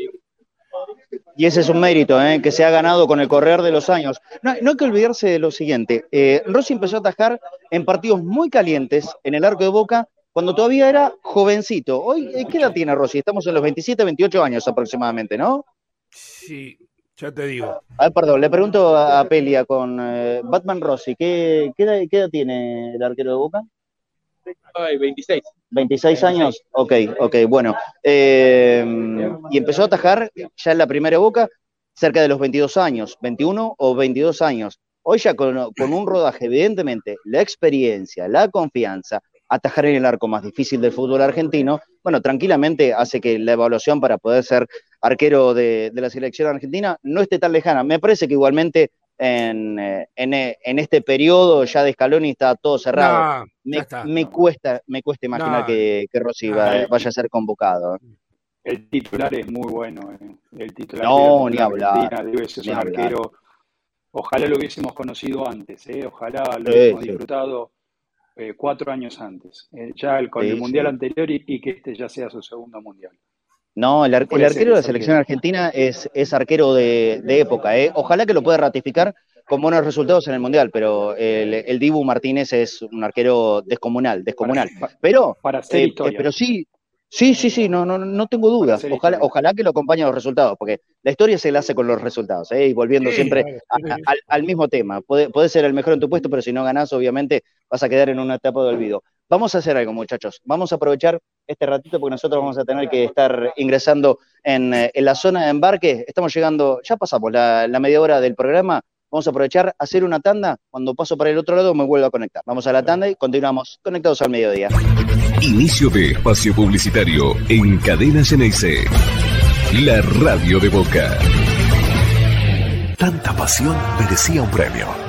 Y ese es un mérito ¿eh? que se ha ganado con el correr de los años. No, hay que olvidarse de lo siguiente. Eh, Rossi empezó a atajar en partidos muy calientes en el arco de Boca cuando todavía era jovencito. Hoy, ¿qué edad tiene Rossi? Estamos en los 27, 28 años aproximadamente, ¿no? Sí, ya te digo. Ah, perdón, le pregunto a, Pelia con eh, Batman Rossi, ¿qué, qué edad tiene el arquero de Boca? 26. 26 años, ok, ok, bueno. Eh, y empezó a atajar ya en la primera boca cerca de los 22 años, 21 o 22 años. Hoy ya con, un rodaje, evidentemente, la experiencia, la confianza, atajar en el arco más difícil del fútbol argentino, bueno, tranquilamente hace que la evaluación para poder ser arquero de, de la selección argentina no esté tan lejana. Me parece que igualmente en, eh, eh, en, este periodo ya de Scaloni está todo cerrado. me, cuesta, me cuesta imaginar que, que, Rossi vaya a ser convocado. El titular es muy bueno. Eh. El titular no, ni hablar. Ojalá lo hubiésemos conocido antes, ojalá lo hubiésemos disfrutado cuatro años antes, ya el, con el mundial anterior y que este ya sea su segundo mundial. No, el, arquero de la selección argentina es, es arquero de, época. ¿eh? Ojalá que lo pueda ratificar con buenos resultados en el Mundial, pero el, Dibu Martínez es un arquero descomunal, descomunal. pero, para eh, eh, pero sí, sí, sí, sí, no, no, no tengo dudas. Ojalá, ojalá que lo acompañen los resultados, porque la historia se la hace con los resultados, ¿eh? y volviendo siempre al, mismo tema. Puede, ser el mejor en tu puesto, pero si no ganás, obviamente vas a quedar en una etapa de olvido. Vamos a hacer algo, muchachos. Vamos a aprovechar este ratito porque nosotros vamos a tener que estar ingresando en, eh, la zona de embarque. Estamos llegando, ya pasamos la, la media hora del programa. Vamos a aprovechar, hacer una tanda. Cuando paso para el otro lado me vuelvo a conectar. Vamos a la tanda y continuamos conectados al mediodía. Inicio de espacio publicitario en Cadena Geneise. La radio de Boca. Tanta pasión merecía un premio.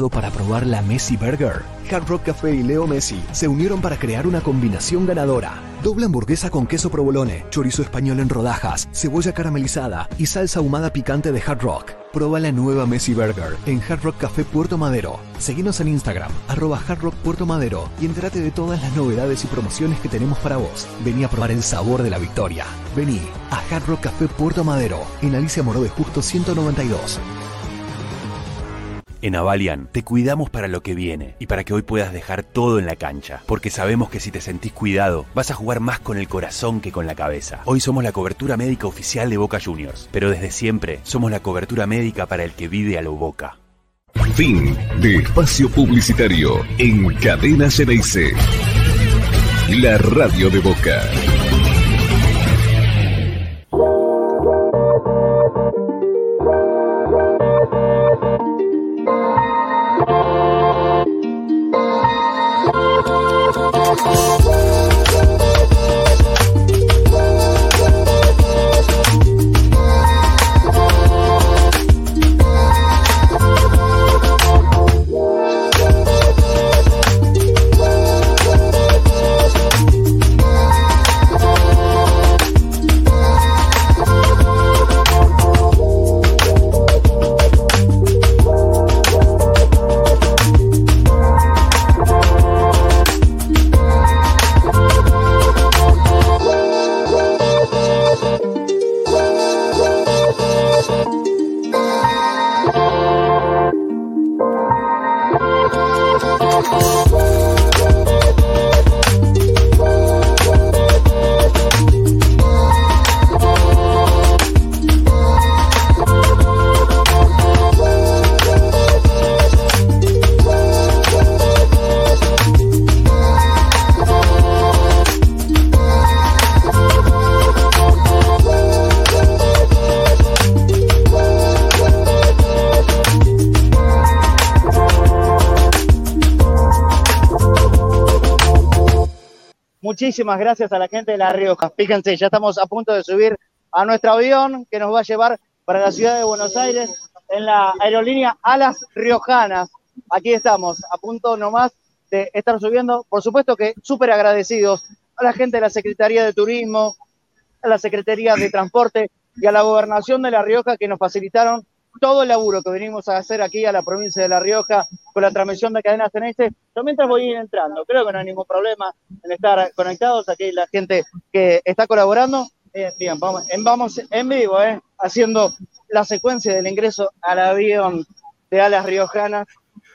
Para probar la Messi Burger? Hard Rock Café y Leo Messi se unieron para crear una combinación ganadora. Doble hamburguesa con queso provolone, chorizo español en rodajas, cebolla caramelizada y salsa ahumada picante de Hard Rock. Proba la nueva Messi Burger en Hard Rock Café Puerto Madero. Seguinos en Instagram, arroba Hard Rock Puerto Madero y entérate de todas las novedades y promociones que tenemos para vos. Vení a probar el sabor de la victoria. Vení a Hard Rock Café Puerto Madero en Alicia Moró de Justo 192. En Avalian te cuidamos para lo que viene y para que hoy puedas dejar todo en la cancha, porque sabemos que si te sentís cuidado, vas a jugar más con el corazón que con la cabeza. Hoy somos la cobertura médica oficial de Boca Juniors, pero desde siempre somos la cobertura médica para el que vive a lo Boca. Fin de espacio publicitario en Cadena Geneise. La radio de Boca. Muchísimas gracias a la gente de La Rioja. Fíjense, ya estamos a punto de subir a nuestro avión que nos va a llevar para la ciudad de Buenos Aires en la aerolínea Alas Riojanas. Aquí estamos, a punto nomás de estar subiendo. Por supuesto que súper agradecidos a la gente de la Secretaría de Turismo, a la Secretaría de Transporte y a la Gobernación de La Rioja que nos facilitaron todo el laburo que venimos a hacer aquí a la provincia de La Rioja con la transmisión de cadenas en este. Yo mientras voy ir entrando, creo que no hay ningún problema en estar conectados. Aquí la gente que está colaborando. Eh, bien, vamos en, vivo, eh, haciendo la secuencia del ingreso al avión de Alas Riojanas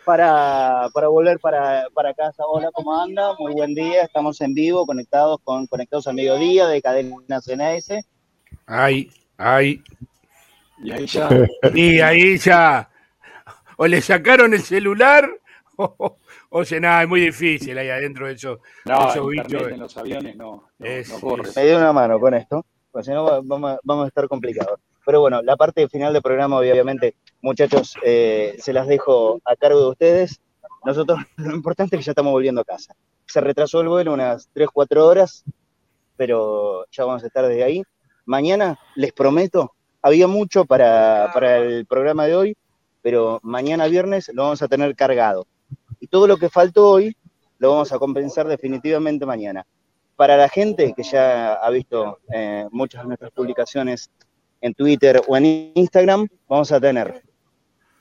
para, volver para, para, casa. Hola, ¿cómo anda? Muy buen día. Estamos en vivo, conectados con Conectados al Mediodía de Cadenas CNS. Ay, ay. Y ahí ya. y ahí ya. O le sacaron el celular, o, sea, nada, es muy difícil ahí adentro de esos, no, bichos. En los aviones no, no, Me dio una mano con esto, pues si no vamos, vamos a estar complicados. Pero bueno, la parte final del programa, obviamente, muchachos, eh, se las dejo a cargo de ustedes. Nosotros, lo importante es que ya estamos volviendo a casa. Se retrasó el vuelo unas 3, 4 horas, pero ya vamos a estar desde ahí. Mañana, les prometo, había mucho para, el programa de hoy, pero mañana viernes lo vamos a tener cargado. Y todo lo que faltó hoy lo vamos a compensar definitivamente mañana. Para la gente que ya ha visto eh, muchas de nuestras publicaciones en Twitter o en Instagram, vamos a tener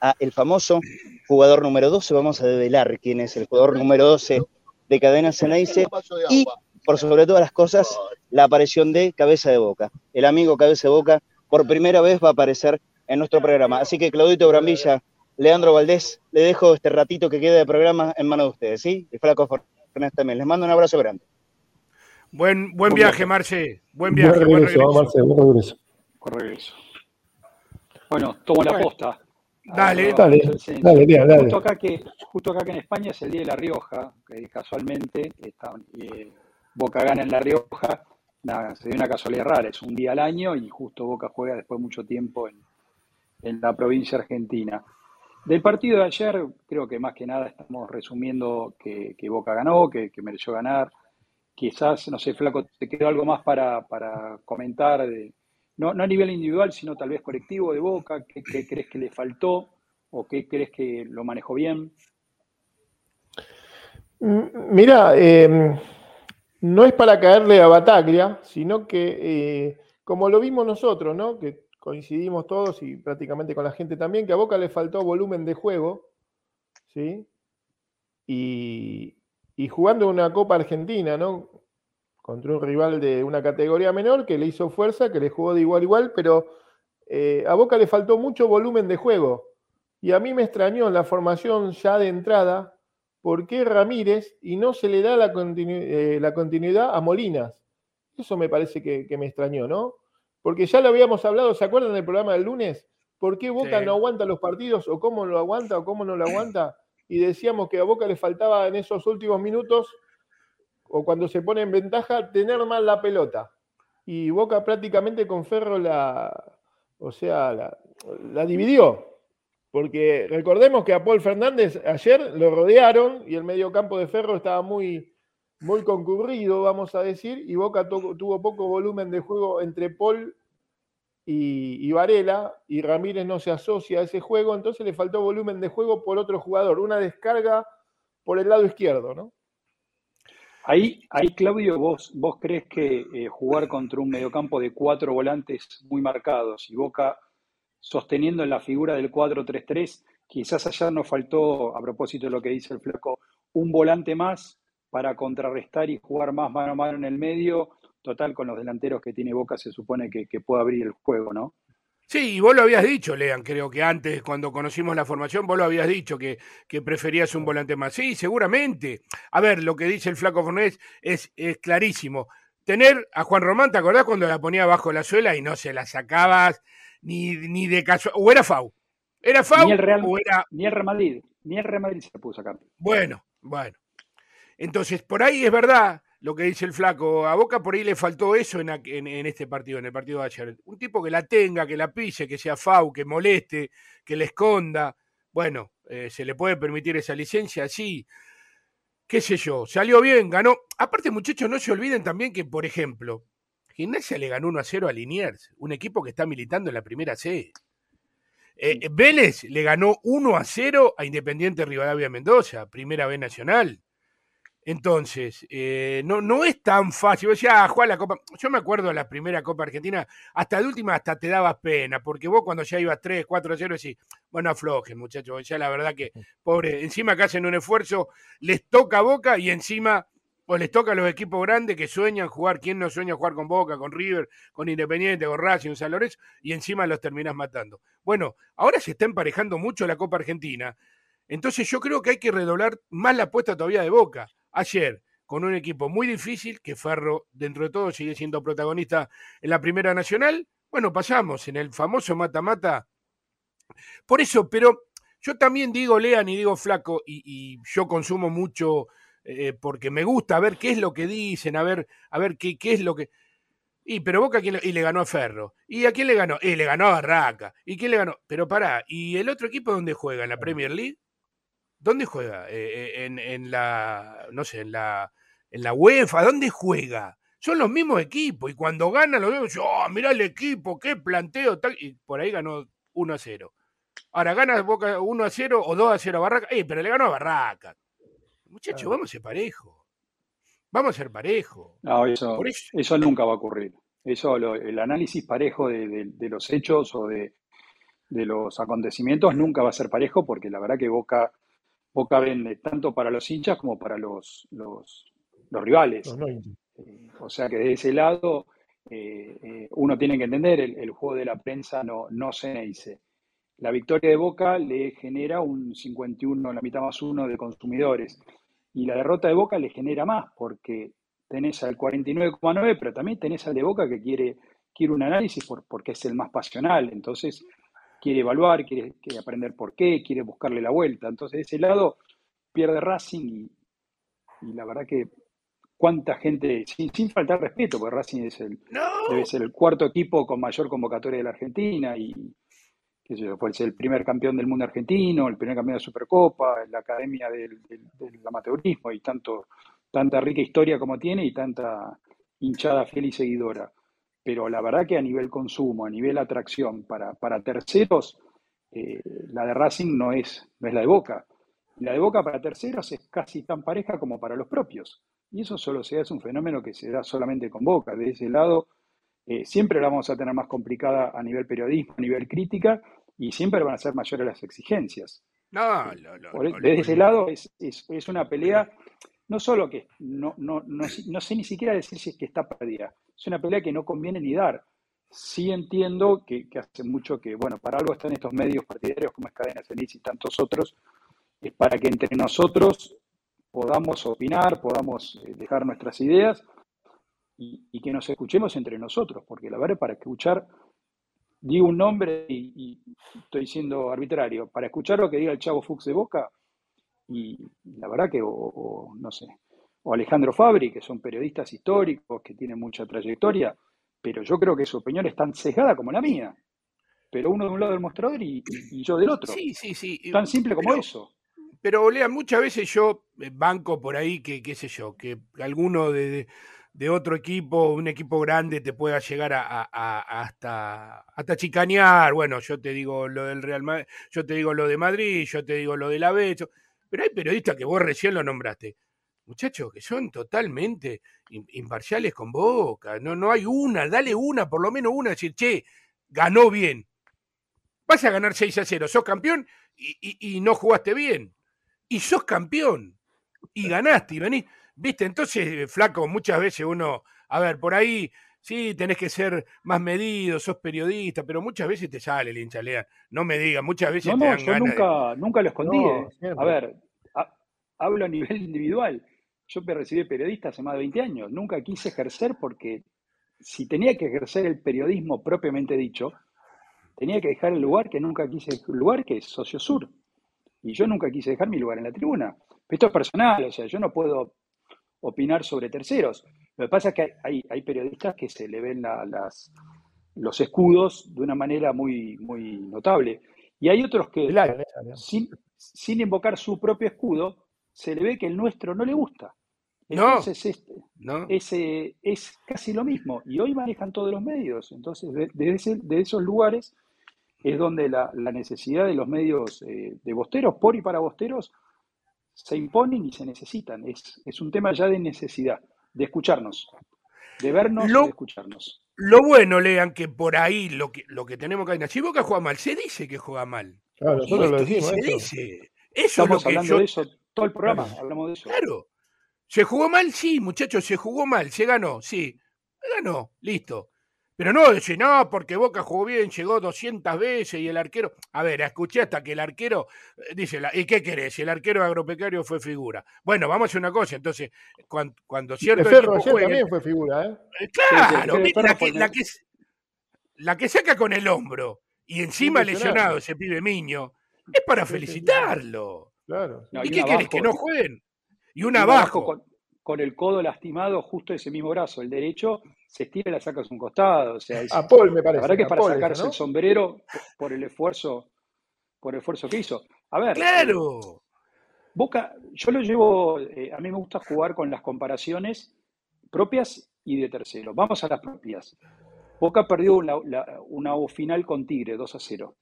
a el famoso jugador número 12, vamos a develar quién es el jugador número 12 de Cadena Ceneice y, por sobre todas las cosas, la aparición de Cabeza de Boca. El amigo Cabeza de Boca por primera vez va a aparecer en nuestro programa. Así que Claudito Brambilla, Leandro Valdés, le dejo este ratito que queda de programa en manos de ustedes, ¿sí? Y Flaco Fernández también. Les mando un abrazo grande. Buen, buen viaje, Marce. Buen viaje. Buen regreso, Marce, buen regreso. regreso. Bueno, tomo la posta. Dale, dale, dale, dale, Justo acá, que, justo acá que en España es el Día de La Rioja, que casualmente está, eh, Boca gana en La Rioja, se dio una casualidad rara, es un día al año y justo Boca juega después de mucho tiempo en, la provincia argentina. Del partido de ayer, creo que más que nada estamos resumiendo que, Boca ganó, que, mereció ganar. Quizás, no sé, Flaco, te quedó algo más para, comentar, de, no, a nivel individual, sino tal vez colectivo de Boca. ¿Qué, crees que le faltó o qué crees que lo manejó bien? Mira, eh, no es para caerle a Bataglia, sino que, eh, como lo vimos nosotros, ¿no? que coincidimos todos y prácticamente con la gente también, que a Boca le faltó volumen de juego, ¿sí? Y, jugando una Copa Argentina, ¿no? Contra un rival de una categoría menor que le hizo fuerza, que le jugó de igual a igual, pero eh, a Boca le faltó mucho volumen de juego. Y a mí me extrañó la formación ya de entrada por qué Ramírez y no se le da la, eh, la continuidad a Molinas. Eso me parece que, me extrañó, ¿no? Porque ya lo habíamos hablado, ¿se acuerdan del programa del lunes? ¿Por qué Boca no aguanta los partidos o cómo lo aguanta o cómo no lo aguanta? Y decíamos que a Boca le faltaba en esos últimos minutos o cuando se pone en ventaja tener mal la pelota. Y Boca prácticamente con Ferro la, o sea, la, la dividió. Porque recordemos que a Paul Fernández ayer lo rodearon y el medio campo de Ferro estaba muy, muy concurrido, vamos a decir, y Boca tuvo poco volumen de juego entre Paul y, Varela, y Ramírez no se asocia a ese juego, entonces le faltó volumen de juego por otro jugador, una descarga por el lado izquierdo, ¿no? Ahí, ahí Claudio, vos, vos crees que eh, jugar contra un mediocampo de cuatro volantes muy marcados y Boca sosteniendo en la figura del 4-3-3. Quizás ayer nos faltó, a propósito de lo que dice el flaco, un volante más para contrarrestar y jugar más mano a mano en el medio. Total, con los delanteros que tiene Boca se supone que, puede abrir el juego, ¿no? Sí, y vos lo habías dicho, Lean, creo que antes, cuando conocimos la formación, vos lo habías dicho, que, que preferías un volante más. Sí, seguramente. A ver, lo que dice el flaco Fornés es, es clarísimo. Tener a Juan Román, ¿te acordás cuando la ponía bajo la suela y no se la sacabas ni, ni de caso. O era FAU. ¿Era FAU ni el Real, o era. Ni el Real Madrid. Ni el Real Madrid se pudo sacar. Bueno, bueno. Entonces, por ahí es verdad lo que dice el flaco. A Boca por ahí le faltó eso en, en, este partido, en el partido de ayer. Un tipo que la tenga, que la pise, que sea FAU, que moleste, que le esconda. Bueno, eh, se le puede permitir esa licencia, sí. qué sé yo, salió bien, ganó. Aparte, muchachos, no se olviden también que, por ejemplo, Gimnasia le ganó 1 a 0 a Liniers, un equipo que está militando en la primera C. Eh, Vélez le ganó 1 a 0 a Independiente Rivadavia Mendoza, primera B nacional. Entonces, eh, no, no es tan fácil. Decía, ah, jugar la Copa. Yo me acuerdo de la primera Copa Argentina, hasta de última hasta te dabas pena, porque vos cuando ya ibas 3, 4 a 0 decís, bueno, aflojen, muchachos. Ya la verdad que, pobre, encima que hacen un esfuerzo, les toca boca y encima, o les toca a los equipos grandes que sueñan jugar. ¿Quién no sueña jugar con Boca, con River, con Independiente, con Racing, San Lorenzo? Y encima los terminas matando. Bueno, ahora se está emparejando mucho la Copa Argentina. Entonces yo creo que hay que redoblar más la apuesta todavía de Boca ayer con un equipo muy difícil, que Ferro dentro de todo sigue siendo protagonista en la Primera Nacional. Bueno, pasamos en el famoso mata-mata. Por eso, pero yo también digo Lean y digo Flaco, y, yo consumo mucho eh, porque me gusta ver qué es lo que dicen, a ver, a ver qué, qué es lo que... Y pero Boca y le ganó a Ferro. ¿Y a quién le ganó? Y le ganó a Barraca. ¿Y quién le ganó? Pero pará, ¿y el otro equipo dónde juega? ¿En la Premier League? ¿Dónde juega? Eh, eh, en, la, no sé, en la, en la UEFA, ¿dónde juega? Son los mismos equipos y cuando ganan los veo, oh, mirá el equipo, qué planteo, tal, y por ahí ganó 1 a 0. Ahora gana Boca 1 a 0 o 2 a 0 a Barraca, eh, pero le ganó a Barraca. Muchachos, vamos a ser parejo. Vamos a ser parejo. No, eso, eso... nunca va a ocurrir. Eso, el análisis parejo de, los hechos o de, de los acontecimientos nunca va a ser parejo porque la verdad que Boca Boca vende tanto para los hinchas como para los, los, rivales. Eh, o sea que de ese lado eh, eh, uno tiene que entender, el, juego de la prensa no, no se dice. La victoria de Boca le genera un 51, la mitad más uno de consumidores. Y la derrota de Boca le genera más, porque tenés al 49,9, pero también tenés al de Boca que quiere, quiere un análisis por, porque es el más pasional. Entonces, quiere evaluar, quiere, aprender por qué, quiere buscarle la vuelta. Entonces, de ese lado pierde Racing y, la verdad que cuánta gente, sin, faltar respeto, porque Racing es el, debe ser el cuarto equipo con mayor convocatoria de la Argentina y qué sé yo, fue el primer campeón del mundo argentino, el primer campeón de Supercopa, la academia del, amateurismo y tanto, tanta rica historia como tiene y tanta hinchada fiel y seguidora pero la verdad que a nivel consumo, a nivel atracción para, terceros, eh, la de Racing no es, no es la de Boca. La de Boca para terceros es casi tan pareja como para los propios. Y eso solo se da, es un fenómeno que se da solamente con Boca. De ese lado, eh, siempre la vamos a tener más complicada a nivel periodismo, a nivel crítica, y siempre van a ser mayores las exigencias. No, no, no. Desde ese lado es, es, una pelea, no solo que no, no, no, sé ni siquiera decir si es que está perdida, es una pelea que no conviene ni dar. Sí entiendo que, hace mucho que, bueno, para algo están estos medios partidarios como es Cadena y tantos otros, es para que entre nosotros podamos opinar, podamos eh, dejar nuestras ideas y, que nos escuchemos entre nosotros, porque la verdad para escuchar, digo un nombre y, estoy siendo arbitrario, para escuchar lo que diga el Chavo Fuchs de Boca, y la verdad que, no sé, o Alejandro Fabri, que son periodistas históricos, que tienen mucha trayectoria, pero yo creo que su opinión es tan sesgada como la mía. Pero uno de un lado del mostrador y, yo del otro. Sí, sí, sí. Tan simple como eso. Pero, Lea, muchas veces yo eh, banco por ahí que, qué sé yo, que alguno de, otro equipo, un equipo grande, te pueda llegar a, hasta, hasta chicanear. Bueno, yo te digo lo del Real Madrid, yo te digo lo de Madrid, yo te digo lo de la B. Pero hay periodistas que vos recién lo nombraste muchachos que son totalmente imparciales con Boca. No, no hay una, dale una, por lo menos una, decir, che, ganó bien. Vas a ganar 6 a 0, sos campeón y, no jugaste bien. Y sos campeón. Y ganaste y venís. Viste, entonces, flaco, muchas veces uno, a ver, por ahí sí, tenés que ser más medido, sos periodista, pero muchas veces te sale el hinchalea. No me digas, muchas veces no, te no, yo nunca, nunca lo escondí. Eh. a ver, hablo a nivel individual. Yo me recibí periodista hace más de 20 años. Nunca quise ejercer porque si tenía que ejercer el periodismo propiamente dicho, tenía que dejar el lugar que nunca quise, el lugar que es Socio Sur. Y yo nunca quise dejar mi lugar en la tribuna. Esto es personal, o sea, yo no puedo opinar sobre terceros. Lo que pasa es que hay, hay periodistas que se le ven las, los escudos de una manera muy, muy notable. Y hay otros que, sin, sin invocar su propio escudo, se le ve que el nuestro no le gusta. Entonces, este, no. Ese, es casi lo mismo. Y hoy manejan todos los medios. Entonces, de, esos lugares es donde la, necesidad de los medios eh, de bosteros, por y para bosteros, se imponen y se necesitan. Es, es un tema ya de necesidad, de escucharnos, de vernos y de escucharnos. Lo bueno, lean, que por ahí lo que, lo que tenemos que si Boca juega mal, se dice que juega mal. Claro, nosotros lo decimos. Se dice. Eso Estamos hablando de eso todo el programa, hablamos de eso. Claro. ¿Se jugó mal? Sí, muchachos, se jugó mal. ¿Se ganó? Sí. Ganó, listo. Pero no decir, no, porque Boca jugó bien, llegó 200 veces y el arquero. A ver, escuché hasta que el arquero. Eh, dice, ¿y qué querés? Si el arquero agropecario fue figura. Bueno, vamos a hacer una cosa. Entonces, cuando, cuando cierto. equipo también fue figura, ¿eh? eh claro, la, que, la, que, la que saca con el hombro y encima lesionado ese pibe Miño, es para felicitarlo. Claro. ¿Y, qué querés? ¿Que no jueguen? Y un abajo. Con, el codo lastimado, justo ese mismo brazo, el derecho, se estira y la sacas un costado. O sea, a Paul me parece. La verdad que es para sacarse el sombrero por el esfuerzo, por el esfuerzo que hizo. A ver. ¡Claro! Boca, yo lo llevo, eh, a mí me gusta jugar con las comparaciones propias y de tercero. Vamos a las propias. Boca perdió una, una final con Tigre, 2 a 0.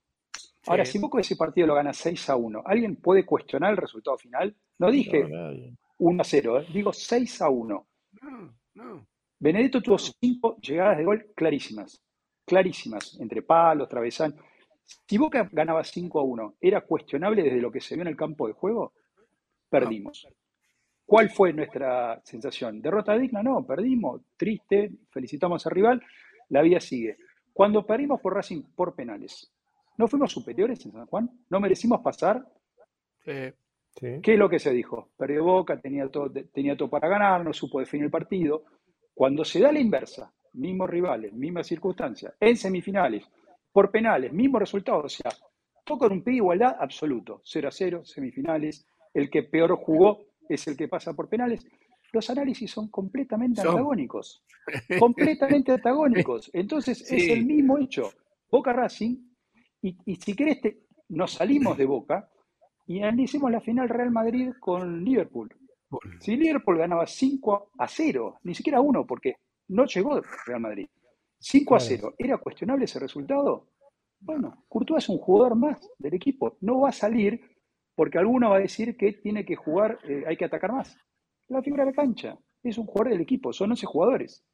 Ahora, si Boca ese partido lo gana 6 a 1, ¿alguien puede cuestionar el resultado final? No dije 1 a 0, ¿eh? digo 6 a 1. No, no. Benedetto tuvo cinco llegadas de gol clarísimas, clarísimas, entre palos, travesaños. Si Boca ganaba 5 a 1, ¿era cuestionable desde lo que se vio en el campo de juego? Perdimos. ¿Cuál fue nuestra sensación? ¿Derrota digna? No, perdimos, triste, felicitamos al rival, la vida sigue. Cuando perdimos por Racing por penales, ¿No fuimos superiores en San Juan? ¿No merecimos pasar? ¿Qué es lo que se dijo? Perdió Boca, tenía todo, tenía todo para ganar, no supo definir el partido. Cuando se da la inversa, mismos rivales, mismas circunstancias, en semifinales, por penales, mismo resultado, o sea, todo un pie de igualdad absoluto, 0 a 0, semifinales, el que peor jugó es el que pasa por penales. Los análisis son completamente antagónicos, completamente antagónicos. Entonces es el mismo hecho. Boca Racing y, si querés, nos salimos de Boca y analicemos la final Real Madrid con Liverpool. Si Liverpool ganaba 5 a 0, ni siquiera 1, porque no llegó Real Madrid. 5 a 0, ¿era cuestionable ese resultado? Bueno, Courtois es un jugador más del equipo. No va a salir porque alguno va a decir que tiene que jugar, eh, hay que atacar más. La figura de cancha es un jugador del equipo, son 11 jugadores.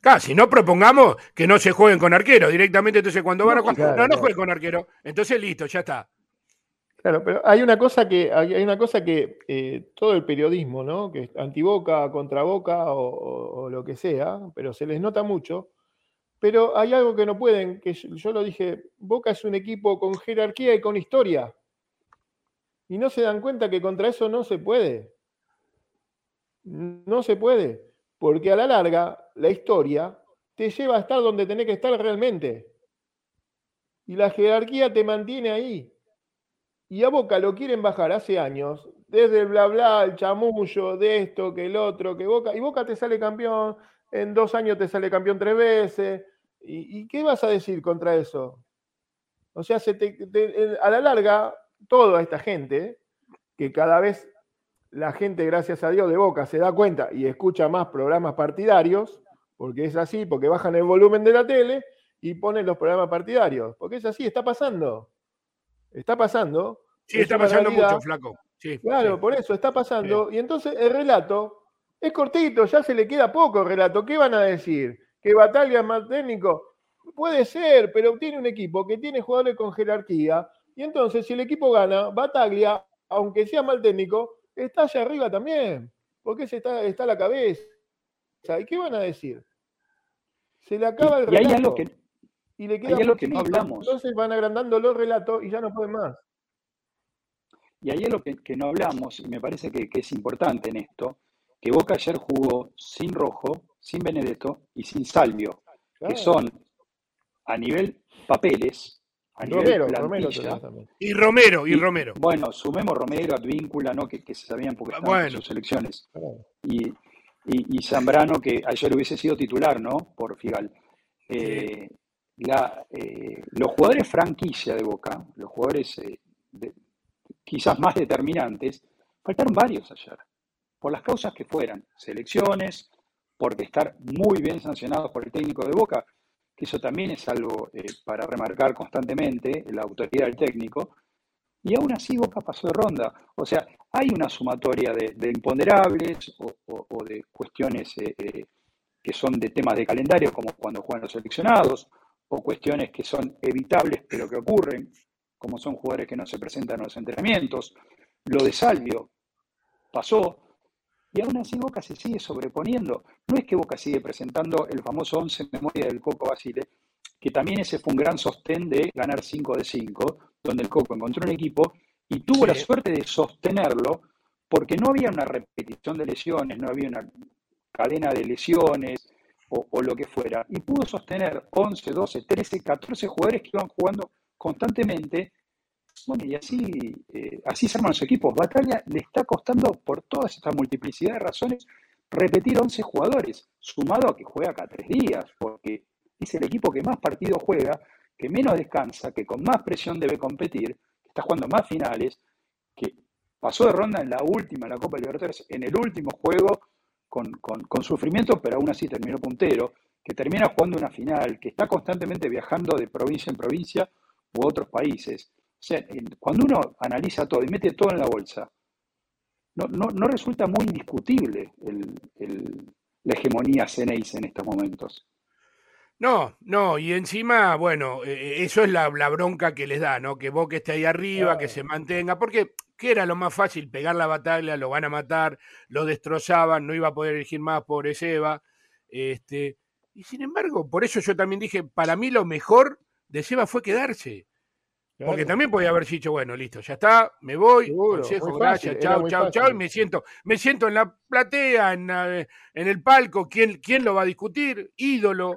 Claro, si no propongamos que no se jueguen con arquero directamente, entonces cuando van a jugar, no, no jueguen con arquero, entonces listo, ya está. Claro, pero hay una cosa que, hay una cosa que eh, todo el periodismo, ¿no? Que es antiboca, contra boca o, o, lo que sea, pero se les nota mucho. Pero hay algo que no pueden, que yo lo dije, Boca es un equipo con jerarquía y con historia. Y no se dan cuenta que contra eso no se puede. No se puede. Porque a la larga, la historia te lleva a estar donde tenés que estar realmente. Y la jerarquía te mantiene ahí. Y a Boca lo quieren bajar hace años, desde el bla bla, el chamullo, de esto, que el otro, que Boca. Y Boca te sale campeón, en dos años te sale campeón tres veces. ¿Y, qué vas a decir contra eso? O sea, a la larga, toda esta gente, que cada vez la gente, gracias a Dios, de Boca se da cuenta y escucha más programas partidarios, porque es así, porque bajan el volumen de la tele y ponen los programas partidarios, porque es así, está pasando. Está pasando. Sí, está pasando mucho, flaco. Sí, claro, por eso está pasando. Y entonces el relato es cortito, ya se le queda poco el relato. ¿Qué van a decir? ¿Que Batalla es más técnico? Puede ser, pero tiene un equipo que tiene jugadores con jerarquía. Y entonces, si el equipo gana, Bataglia, aunque sea mal técnico, está allá arriba también, porque se está, está la cabeza. ¿Y qué van a decir? Se le acaba el relato. Y, hay algo que, y le queda algo que no hablamos. Entonces van agrandando los relatos y ya no pueden más. Y hay algo que, que no hablamos, y me parece que, es importante en esto, que Boca ayer jugó sin Rojo, sin Benedetto y sin Salvio, que son a nivel papeles Romero, Y Romero, y, Romero. Bueno, sumemos Romero, Advíncula, ¿no? Que, se sabían porque ah, estaban en sus elecciones. Y, y, Zambrano, que ayer hubiese sido titular, ¿no? Por Figal. Eh, eh, los jugadores franquicia de Boca, los jugadores eh, quizás más determinantes, Faltaron varios ayer, por las causas que fueran, selecciones, porque estar muy bien sancionados por el técnico de Boca, que eso también es algo eh, para remarcar constantemente, la autoridad del técnico, y aún así Boca pasó de ronda. O sea, hay una sumatoria de, imponderables o, de cuestiones eh, que son de temas de calendario, como cuando juegan los seleccionados, o cuestiones que son evitables pero que ocurren, como son jugadores que no se presentan en los entrenamientos. Lo de Salvio pasó, y aún así Boca se sigue sobreponiendo. No es que Boca sigue presentando el famoso 11 en memoria del Coco Basile, que también ese fue un gran sostén de ganar 5 de 5, donde el Coco encontró un equipo y tuvo la suerte de sostenerlo porque no había una repetición de lesiones, no había una cadena de lesiones o, lo que fuera. Y pudo sostener 11, 12, 13, 14 jugadores que iban jugando constantemente. Y así, eh, así se arman los equipos. Batalla le está costando, por toda esta multiplicidad de razones, repetir 11 jugadores, sumado a que juega cada tres días, porque es el equipo que más partidos juega, que menos descansa, que con más presión debe competir, que está jugando más finales, que pasó de ronda en la última, en la Copa Libertadores, en el último juego con, sufrimiento, pero aún así terminó puntero, que termina jugando una final, que está constantemente viajando de provincia en provincia u otros países. O sea, cuando uno analiza todo y mete todo en la bolsa, no, no, resulta muy indiscutible la hegemonía Ceneice en estos momentos. No, no, y encima, bueno, eh, eh, eso es la, bronca que les da, ¿no? Que Boca esté ahí arriba, que se mantenga, porque ¿qué era lo más fácil? Pegar la batalla, lo van a matar, lo destrozaban, no iba a poder elegir más, pobre Seba. Este, y sin embargo, por eso yo también dije, para mí lo mejor de Seba fue quedarse. Porque también podía haber dicho, bueno, listo, ya está, me voy, consejo, gracias, chao, chao, chao, y me siento, me siento en la platea, en, en el palco, ¿quién, ¿quién lo va a discutir? Ídolo.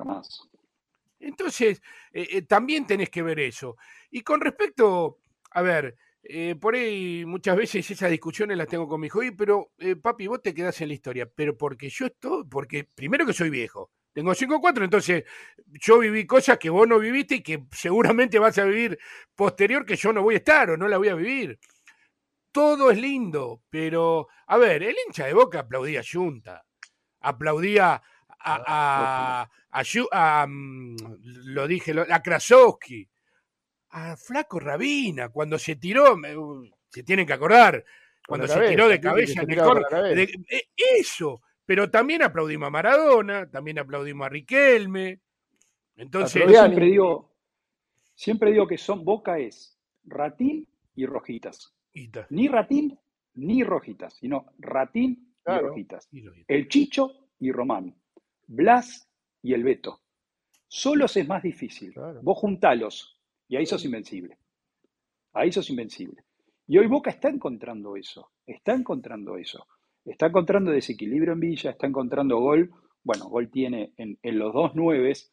Entonces, eh, eh, también tenés que ver eso. Y con respecto, a ver, eh, por ahí muchas veces esas discusiones las tengo con mi hijo, pero papi, vos te quedás en la historia, pero porque yo estoy, porque primero que soy viejo, tengo 5 4, entonces yo viví cosas que vos no viviste y que seguramente vas a vivir posterior que yo no voy a estar o no la voy a vivir. Todo es lindo, pero, a ver, el hincha de boca aplaudía a Junta, aplaudía a, a, mm, lo dije, a Krasowski, a Flaco Rabina, cuando se tiró, uh, se tienen que acordar, cuando se tiró de cabeza en el e, eso, pero también aplaudimos a Maradona, también aplaudimos a Riquelme. Entonces, siempre digo, siempre digo que son Boca es Ratín y Rojitas. Ni Ratín ni Rojitas, sino Ratín y Rojitas. El Chicho y Román. Blas y el Beto. Solos es más difícil. Vos juntalos y ahí sos invencible. Ahí sos invencible. Y hoy Boca está encontrando eso. Está encontrando eso. Está encontrando desequilibrio en Villa, está encontrando gol. Bueno, gol tiene en, los dos nueves.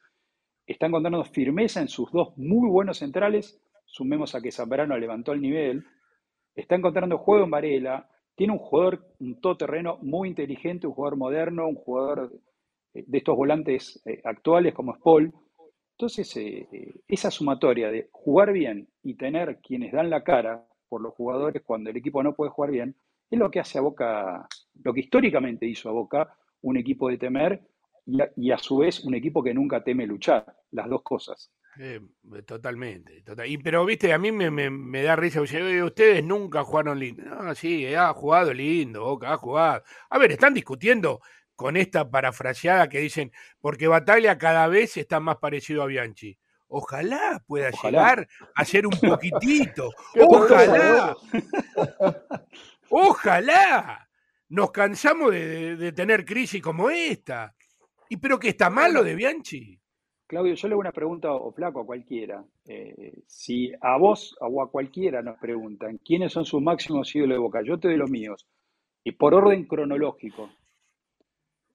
Está encontrando firmeza en sus dos muy buenos centrales. Sumemos a que Zambrano levantó el nivel. Está encontrando juego en Varela. Tiene un jugador, un todoterreno muy inteligente, un jugador moderno, un jugador eh, de estos volantes eh, actuales como es Paul. Entonces, eh, esa sumatoria de jugar bien y tener quienes dan la cara por los jugadores cuando el equipo no puede jugar bien, es lo que hace a Boca, lo que históricamente hizo a Boca un equipo de temer y a, su vez un equipo que nunca teme luchar, las dos cosas. totalmente, Y, pero viste, a mí me, da risa, ustedes nunca jugaron lindo. No, sí, ha jugado lindo, Boca ha jugado. A ver, están discutiendo con esta parafraseada que dicen, porque Batalla cada vez está más parecido a Bianchi. Ojalá pueda llegar a ser un poquitito. Ojalá. Ojalá. Nos cansamos de, tener crisis como esta. ¿Y pero que está malo de Bianchi? Claudio, yo le hago una pregunta o flaco a cualquiera. Eh, si a vos o a cualquiera nos preguntan quiénes son sus máximos ídolos de Boca, yo te doy los míos. Y por orden cronológico,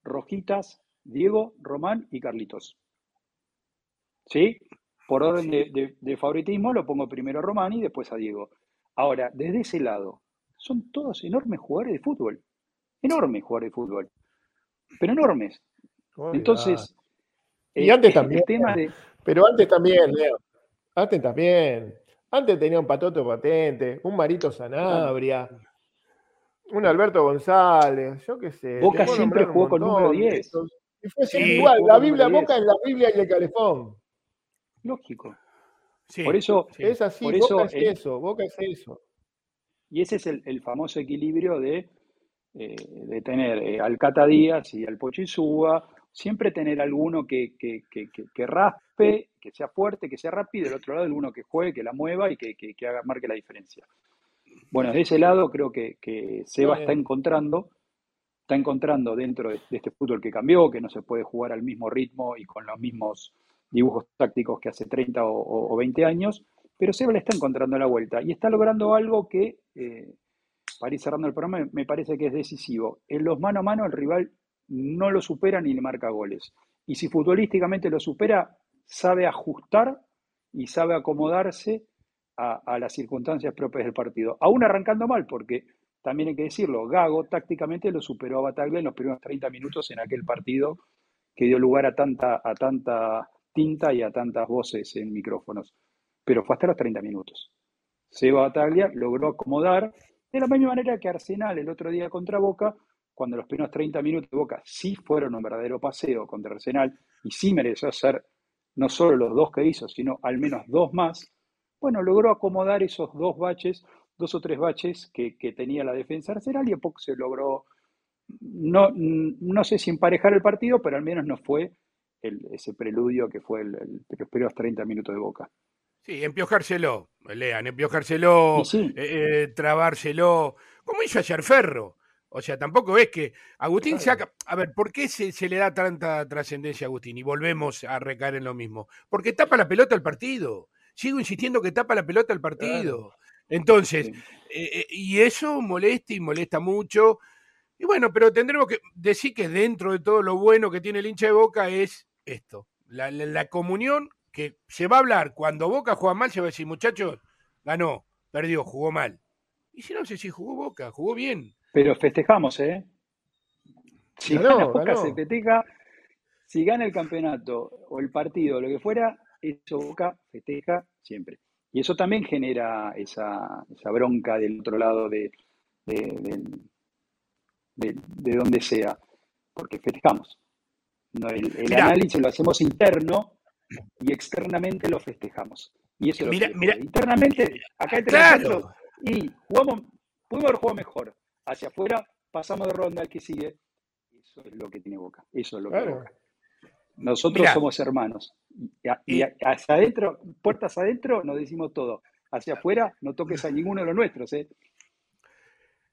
Rojitas, Diego, Román y Carlitos. ¿Sí? Por orden De, favoritismo lo pongo primero a Román y después a Diego. Ahora, desde ese lado, son todos enormes jugadores de fútbol. Enormes jugadores de fútbol. Pero enormes. Entonces. Y antes eh, también. Pero antes también, Leo. Antes también. Antes tenía un patoto patente, un marito Sanabria. Un Alberto González, yo qué sé. Boca siempre jugó con número 10. Y fue igual, la Biblia Boca es la Biblia y el calefón. Lógico. Por eso, es así, Boca es, eso, Boca es eso. Y ese es el, famoso equilibrio de, eh, de tener eh, al Cata Díaz y al Pochizúa, siempre tener alguno que, que, que, raspe, que sea fuerte, que sea rápido, y del otro lado alguno que juegue, que la mueva y que, haga, marque la diferencia. Bueno, de ese lado creo que, Seba está encontrando, está encontrando dentro de, este fútbol que cambió, que no se puede jugar al mismo ritmo y con los mismos dibujos tácticos que hace 30 o, 20 años, pero Seba le está encontrando la vuelta y está logrando algo que, eh, para ir cerrando el programa, me parece que es decisivo. En los mano a mano el rival no lo supera ni le marca goles. Y si futbolísticamente lo supera, sabe ajustar y sabe acomodarse a, las circunstancias propias del partido. Aún arrancando mal, porque también hay que decirlo, Gago tácticamente lo superó a Bataglia en los primeros 30 minutos en aquel partido que dio lugar a tanta, a tanta tinta y a tantas voces en micrófonos. Pero fue hasta los 30 minutos. Seba Bataglia logró acomodar de la misma manera que Arsenal el otro día contra Boca, cuando los primeros 30 minutos de Boca sí fueron un verdadero paseo contra Arsenal y sí mereció hacer no solo los dos que hizo, sino al menos dos más, bueno, logró acomodar esos dos baches, dos o tres baches que, tenía la defensa Arsenal y a poco se logró, no, no sé si emparejar el partido, pero al menos no fue ese preludio que fue el, los primeros 30 minutos de Boca. Sí, empiojárselo, lean, empiojárselo, eh, eh, trabárselo, como hizo ayer Ferro. O sea, tampoco es que Agustín saca. A ver, ¿por qué se, le da tanta trascendencia a Agustín? Y volvemos a recaer en lo mismo. Porque tapa la pelota al partido. Sigo insistiendo que tapa la pelota al partido. Entonces, eh, y eso molesta y molesta mucho. Y bueno, pero tendremos que decir que dentro de todo lo bueno que tiene el hincha de Boca es esto. La, comunión que se va a hablar cuando Boca juega mal, se va a decir, muchachos, ganó, perdió, jugó mal. Y si no sé si jugó Boca, jugó bien. Pero festejamos, ¿eh? Si gana Boca se festeja, si gana el campeonato o el partido, lo que fuera, eso Boca festeja siempre. Y eso también genera esa, bronca del otro lado de, de, de, donde sea, porque festejamos. el, análisis lo hacemos interno y externamente lo festejamos. Y eso mira, mira, internamente, acá entre claro. y jugamos, pudimos haber jugado mejor. Hacia afuera, pasamos de ronda al que sigue. Eso es lo que tiene Boca. Eso es lo que tiene Boca. Nosotros somos hermanos. Y, hacia adentro, puertas adentro, nos decimos todo. Hacia afuera, no toques a ninguno de los nuestros. ¿eh?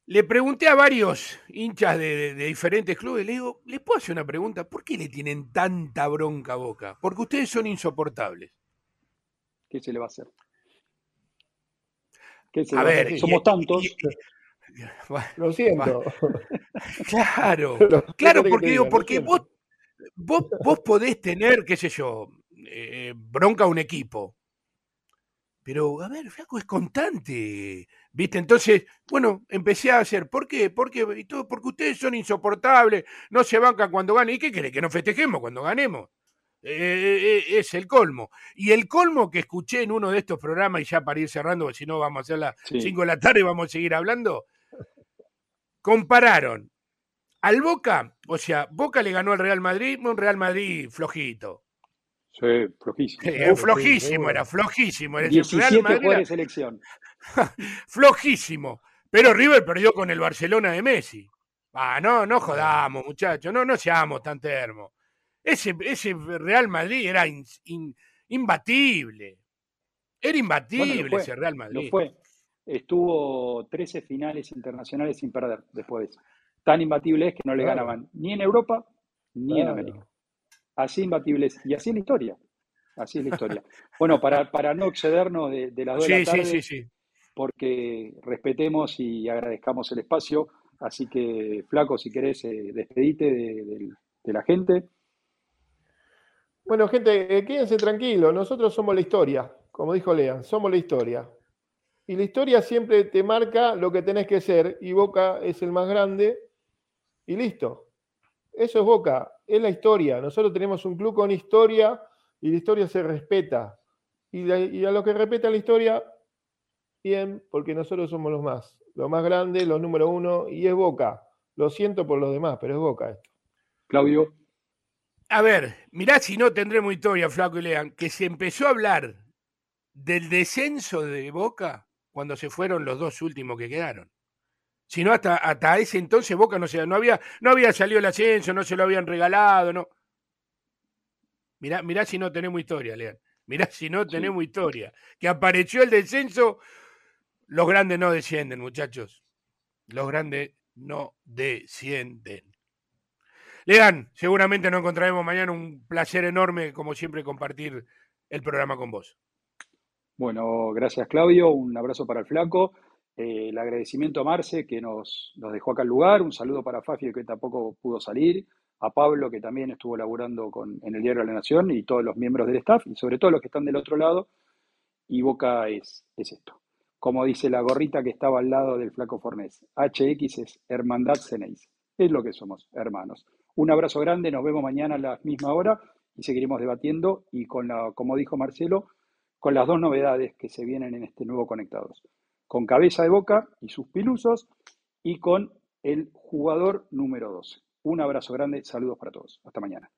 Le pregunté a varios hinchas de, diferentes clubes, le digo, ¿les puedo hacer una pregunta? ¿Por qué le tienen tanta bronca a Boca? Porque ustedes son insoportables. ¿Qué se le va a hacer? a ver, somos tantos. lo siento. Claro, claro, porque digo, porque vos, vos, vos podés tener, qué sé yo, eh, bronca a un equipo, pero, a ver, Flaco es constante. ¿Viste? Entonces, bueno, empecé a hacer. ¿Por qué? Porque, y todo, porque ustedes son insoportables, no se bancan cuando ganen. ¿Y qué quiere? Que nos festejemos cuando ganemos. Eh, eh, eh, es el colmo. Y el colmo que escuché en uno de estos programas, y ya para ir cerrando, porque si no vamos a hacer las 5 de la tarde y vamos a seguir hablando, compararon al Boca, o sea, Boca le ganó al Real Madrid, un Real Madrid flojito. Sí, flojísimo. flojísimo, era flojísimo. Era 17 Real de selección. flojísimo. Pero River perdió con el Barcelona de Messi. Ah, no, no jodamos, muchachos, no, no seamos tan termos. Ese, ese Real Madrid era imbatible. Era imbatible ese Real Madrid. Lo fue. Estuvo 13 finales internacionales sin perder después de eso. Tan imbatible es que no le ganaban ni en Europa ni en América. Así imbatibles. Y así es la historia. Así es la historia. Bueno, para, para no excedernos de, de las dos de la tarde, sí, sí, sí. porque respetemos y agradezcamos el espacio. Así que, Flaco, si querés, eh, despedite de, la gente. Bueno, gente, eh, quédense tranquilos. Nosotros somos la historia, como dijo Lean, somos la historia. Y la historia siempre te marca lo que tenés que ser. Y Boca es el más grande. Y listo. Eso es Boca, es la historia. Nosotros tenemos un club con historia y la historia se respeta. Y, a los que respetan la historia, bien, porque nosotros somos los más, lo más grande, lo número uno, y es Boca. Lo siento por los demás, pero es Boca esto. Claudio. A ver, mirá si no tendremos historia, Flaco y Lean, que se empezó a hablar del descenso de Boca cuando se fueron los dos últimos que quedaron. Si no, hasta, hasta ese entonces Boca no, se, no, había, no había salido el ascenso, no se lo habían regalado, no. Mirá, mirá si no tenemos historia, Lean. Mirá si no tenemos historia. Que apareció el descenso, los grandes no descienden, muchachos. Los grandes no descienden. Lean, seguramente nos encontraremos mañana. Un placer enorme, como siempre, compartir el programa con vos. Bueno, gracias Claudio, un abrazo para el flaco, eh, el agradecimiento a Marce que nos, nos, dejó acá el lugar, un saludo para Fafi que tampoco pudo salir, a Pablo que también estuvo laburando con, en el Diario de la Nación y todos los miembros del staff y sobre todo los que están del otro lado. Y Boca es, es esto. Como dice la gorrita que estaba al lado del flaco Fornés, HX es Hermandad Ceneis. Es lo que somos, hermanos. Un abrazo grande, nos vemos mañana a la misma hora y seguiremos debatiendo y con la, como dijo Marcelo, con las dos novedades que se vienen en este nuevo Conectados. Con cabeza de boca y sus pilusos y con el jugador número 12. Un abrazo grande, saludos para todos. Hasta mañana.